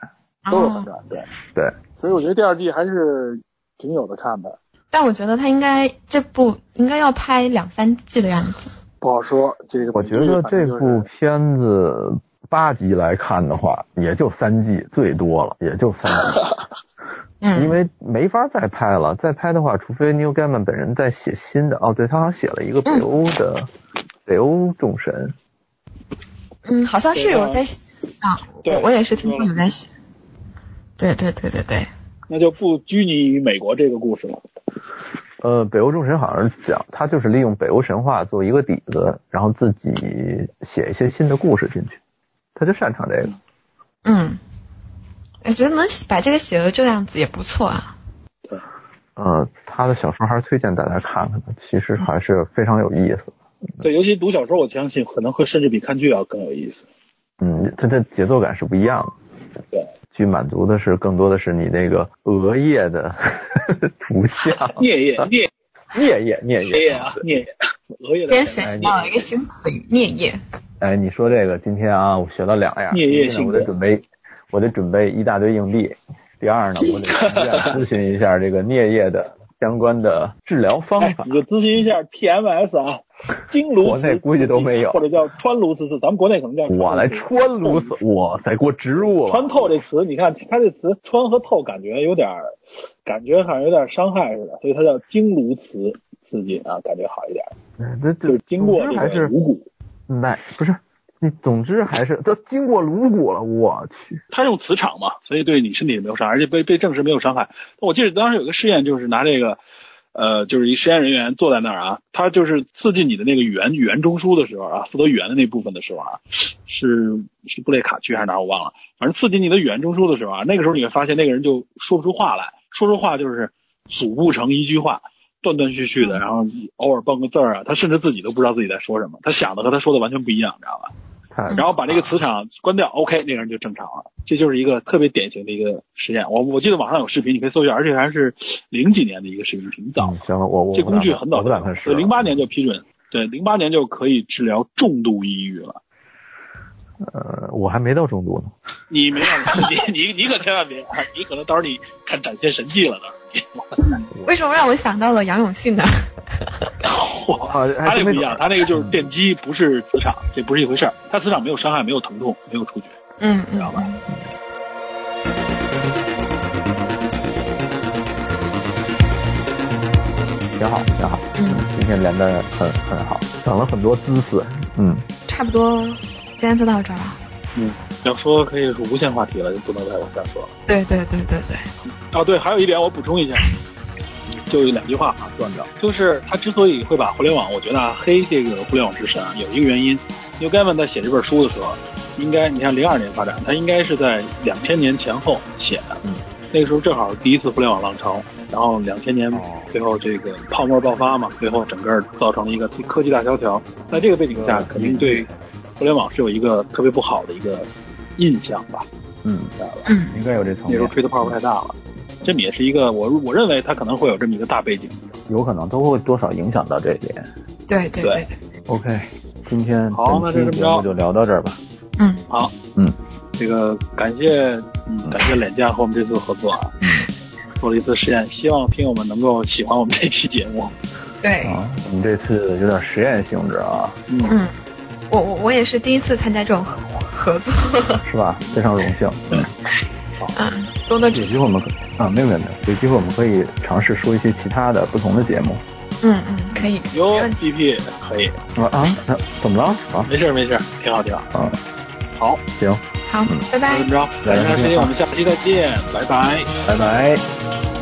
Speaker 4: 哦。
Speaker 3: 都有反转，对。
Speaker 5: 对，
Speaker 3: 所以我觉得第二季还是挺有的看的。
Speaker 4: 但我觉得他应该这部应该要拍两三季的样子。
Speaker 3: 不好说，这个
Speaker 5: 我觉得这部
Speaker 3: 部
Speaker 5: 片子八集来看的话，也就三季最多了，也就三季，[laughs]
Speaker 4: 嗯，
Speaker 5: 因为没法再拍了。再拍的话，除非 Neil Gaiman 本人在写新的。哦，对他好像写了一个北欧的、[laughs] 北欧众神，
Speaker 4: 嗯，好像是有在写啊，
Speaker 3: 对
Speaker 4: 我我也是听说有在写。对对对对对，
Speaker 3: 那就不拘泥于美国这个故事了。
Speaker 5: 呃，北欧众神好像讲他就是利用北欧神话做一个底子，然后自己写一些新的故事进去，他就擅长这个。
Speaker 4: 嗯，我觉得能把这个写的这样子也不错啊。
Speaker 5: 呃，他的小说还是推荐大家看看的，其实还是非常有意思。
Speaker 3: 对，尤其读小说，我相信可能会甚至比看剧要更有意思。
Speaker 5: 嗯，它的节奏感是不一样的。
Speaker 3: 对，
Speaker 5: 剧满足的是更多的是你那个额叶的 [laughs] 图像，[laughs]
Speaker 3: 颞叶，颞
Speaker 5: 颞叶，颞
Speaker 3: 颞叶
Speaker 5: 叶
Speaker 3: 啊，颞叶，额叶的
Speaker 4: 今天学习到了一个新词语“颞叶
Speaker 5: 哎，你说这个今天啊，我学到两样。
Speaker 3: 颞叶
Speaker 5: 第一呢我得准备，我得准备一大堆硬币。第二呢，我得 [laughs] 咨询一下这个颞叶的相关的治疗方法
Speaker 3: 哎你。就咨询一下 TMS 啊，[laughs] 经颅
Speaker 5: 国内估计都没有
Speaker 3: 或者叫穿颅刺刺，咱们国内可能叫
Speaker 5: 我来穿颅刺，哇塞，给我植入了。
Speaker 3: 穿透这词，你看它这词穿和透，感觉有点儿，感觉好像有点伤害似的，所以它叫经颅磁刺激啊，感觉好一点。
Speaker 5: 哎这这
Speaker 3: 就是经过这个颅骨，
Speaker 5: 奶不是你，总之还是都经过颅骨了，我去。
Speaker 3: 他用磁场嘛，所以对你身体没有伤害，而且被被证实没有伤害。我记得当时有个试验，就是拿这个，呃，就是一实验人员坐在那儿啊，他就是刺激你的那个语言语言中枢的时候啊，负责语言的那部分的时候啊，是是布列卡区还是哪儿我忘了，反正刺激你的语言中枢的时候啊，那个时候你会发现那个人就说不出话来，说出话就是组不成一句话。断断续续的，然后偶尔蹦个字儿啊，他甚至自己都不知道自己在说什么，他想的和他说的完全不一样，你知道吧？
Speaker 5: 太
Speaker 3: 然后把这个磁场关掉，OK，那个人就正常了。这就是一个特别典型的一个实验。我我记得网上有视频，你可以搜一下，而且还是零几年的一个视频，挺早
Speaker 5: 嗯。行了，我我
Speaker 3: 这工具很早
Speaker 5: 我不打算试了。
Speaker 3: 零八年就批准，对，零八年就可以治疗重度抑郁了。
Speaker 5: 呃，我还没到中度呢。
Speaker 3: 你没有你你你可千万别，你可能到时候你看展现神迹了，到时候。”
Speaker 4: 为什么让我想到了杨永信呢？[laughs]
Speaker 3: 哇他那不一样，他那个就是电击，不是磁场，这不是一回事儿。他磁场没有伤害，没有疼痛，没有触觉。
Speaker 4: 嗯嗯
Speaker 3: 知道吧
Speaker 5: 挺好，挺好。
Speaker 4: 嗯，
Speaker 5: 今天连的很很好，长了很多知识。嗯，
Speaker 4: 差不多，今天就到这儿了。
Speaker 3: 嗯，要说可以是无限话题了，就不能再往下说了。
Speaker 4: 对对对对对，
Speaker 3: 哦，对，还有一点我补充一下，就有两句话啊，断掉，就是他之所以会把互联网，我觉得啊黑这个互联网之神啊，有一个原因，因为 Gavin 在写这本书的时候，应该你看零二年发展，他应该是在两千年前后写的，
Speaker 5: 嗯，
Speaker 3: 那个时候正好第一次互联网浪潮，然后两千年
Speaker 5: 哦
Speaker 3: 最后这个泡沫爆发嘛，最后整个造成了一个科技大萧条，在这个背景下，肯定对互联网是有一个特别不好的一个印象吧，
Speaker 5: 嗯，
Speaker 3: 知道吧？
Speaker 4: 嗯
Speaker 5: 应该有这层面，
Speaker 3: 那时候吹的泡泡太大了。这么也是一个我我认为它可能会有这么一个大背景。
Speaker 5: 有可能都会多少影响到这一点。
Speaker 4: 对对对对
Speaker 5: ，OK，今天
Speaker 3: 好那就这么着
Speaker 5: 期节目就聊到这儿吧。
Speaker 4: 嗯，
Speaker 3: 好，
Speaker 5: 嗯，
Speaker 3: 这个感谢嗯感谢脸酱和我们这次合作啊，
Speaker 5: 嗯，[laughs]
Speaker 3: 做了一次实验，希望听友们能够喜欢我们这期节目。
Speaker 4: 对，
Speaker 5: 啊，我们这次有点实验性质啊，
Speaker 3: 嗯，
Speaker 4: 嗯，我我我也是第一次参加这种合合作，
Speaker 5: 是吧？非常荣幸。嗯，好
Speaker 4: 嗯，多多
Speaker 5: 有
Speaker 4: 指
Speaker 5: 机会我们可啊，没有没有没有，有机会我们可以尝试说一些其他的不同的节目。
Speaker 4: 嗯嗯，可以，
Speaker 3: 有
Speaker 4: 没问题
Speaker 3: GP 可以，
Speaker 5: 啊啊，那怎么了？啊
Speaker 3: 没事没事，挺好挺好。
Speaker 5: 啊，
Speaker 3: 好，
Speaker 5: 行，
Speaker 4: 好，拜拜
Speaker 3: 那这。么着，感谢大家时间，我们下期再见，拜拜。
Speaker 5: 拜拜。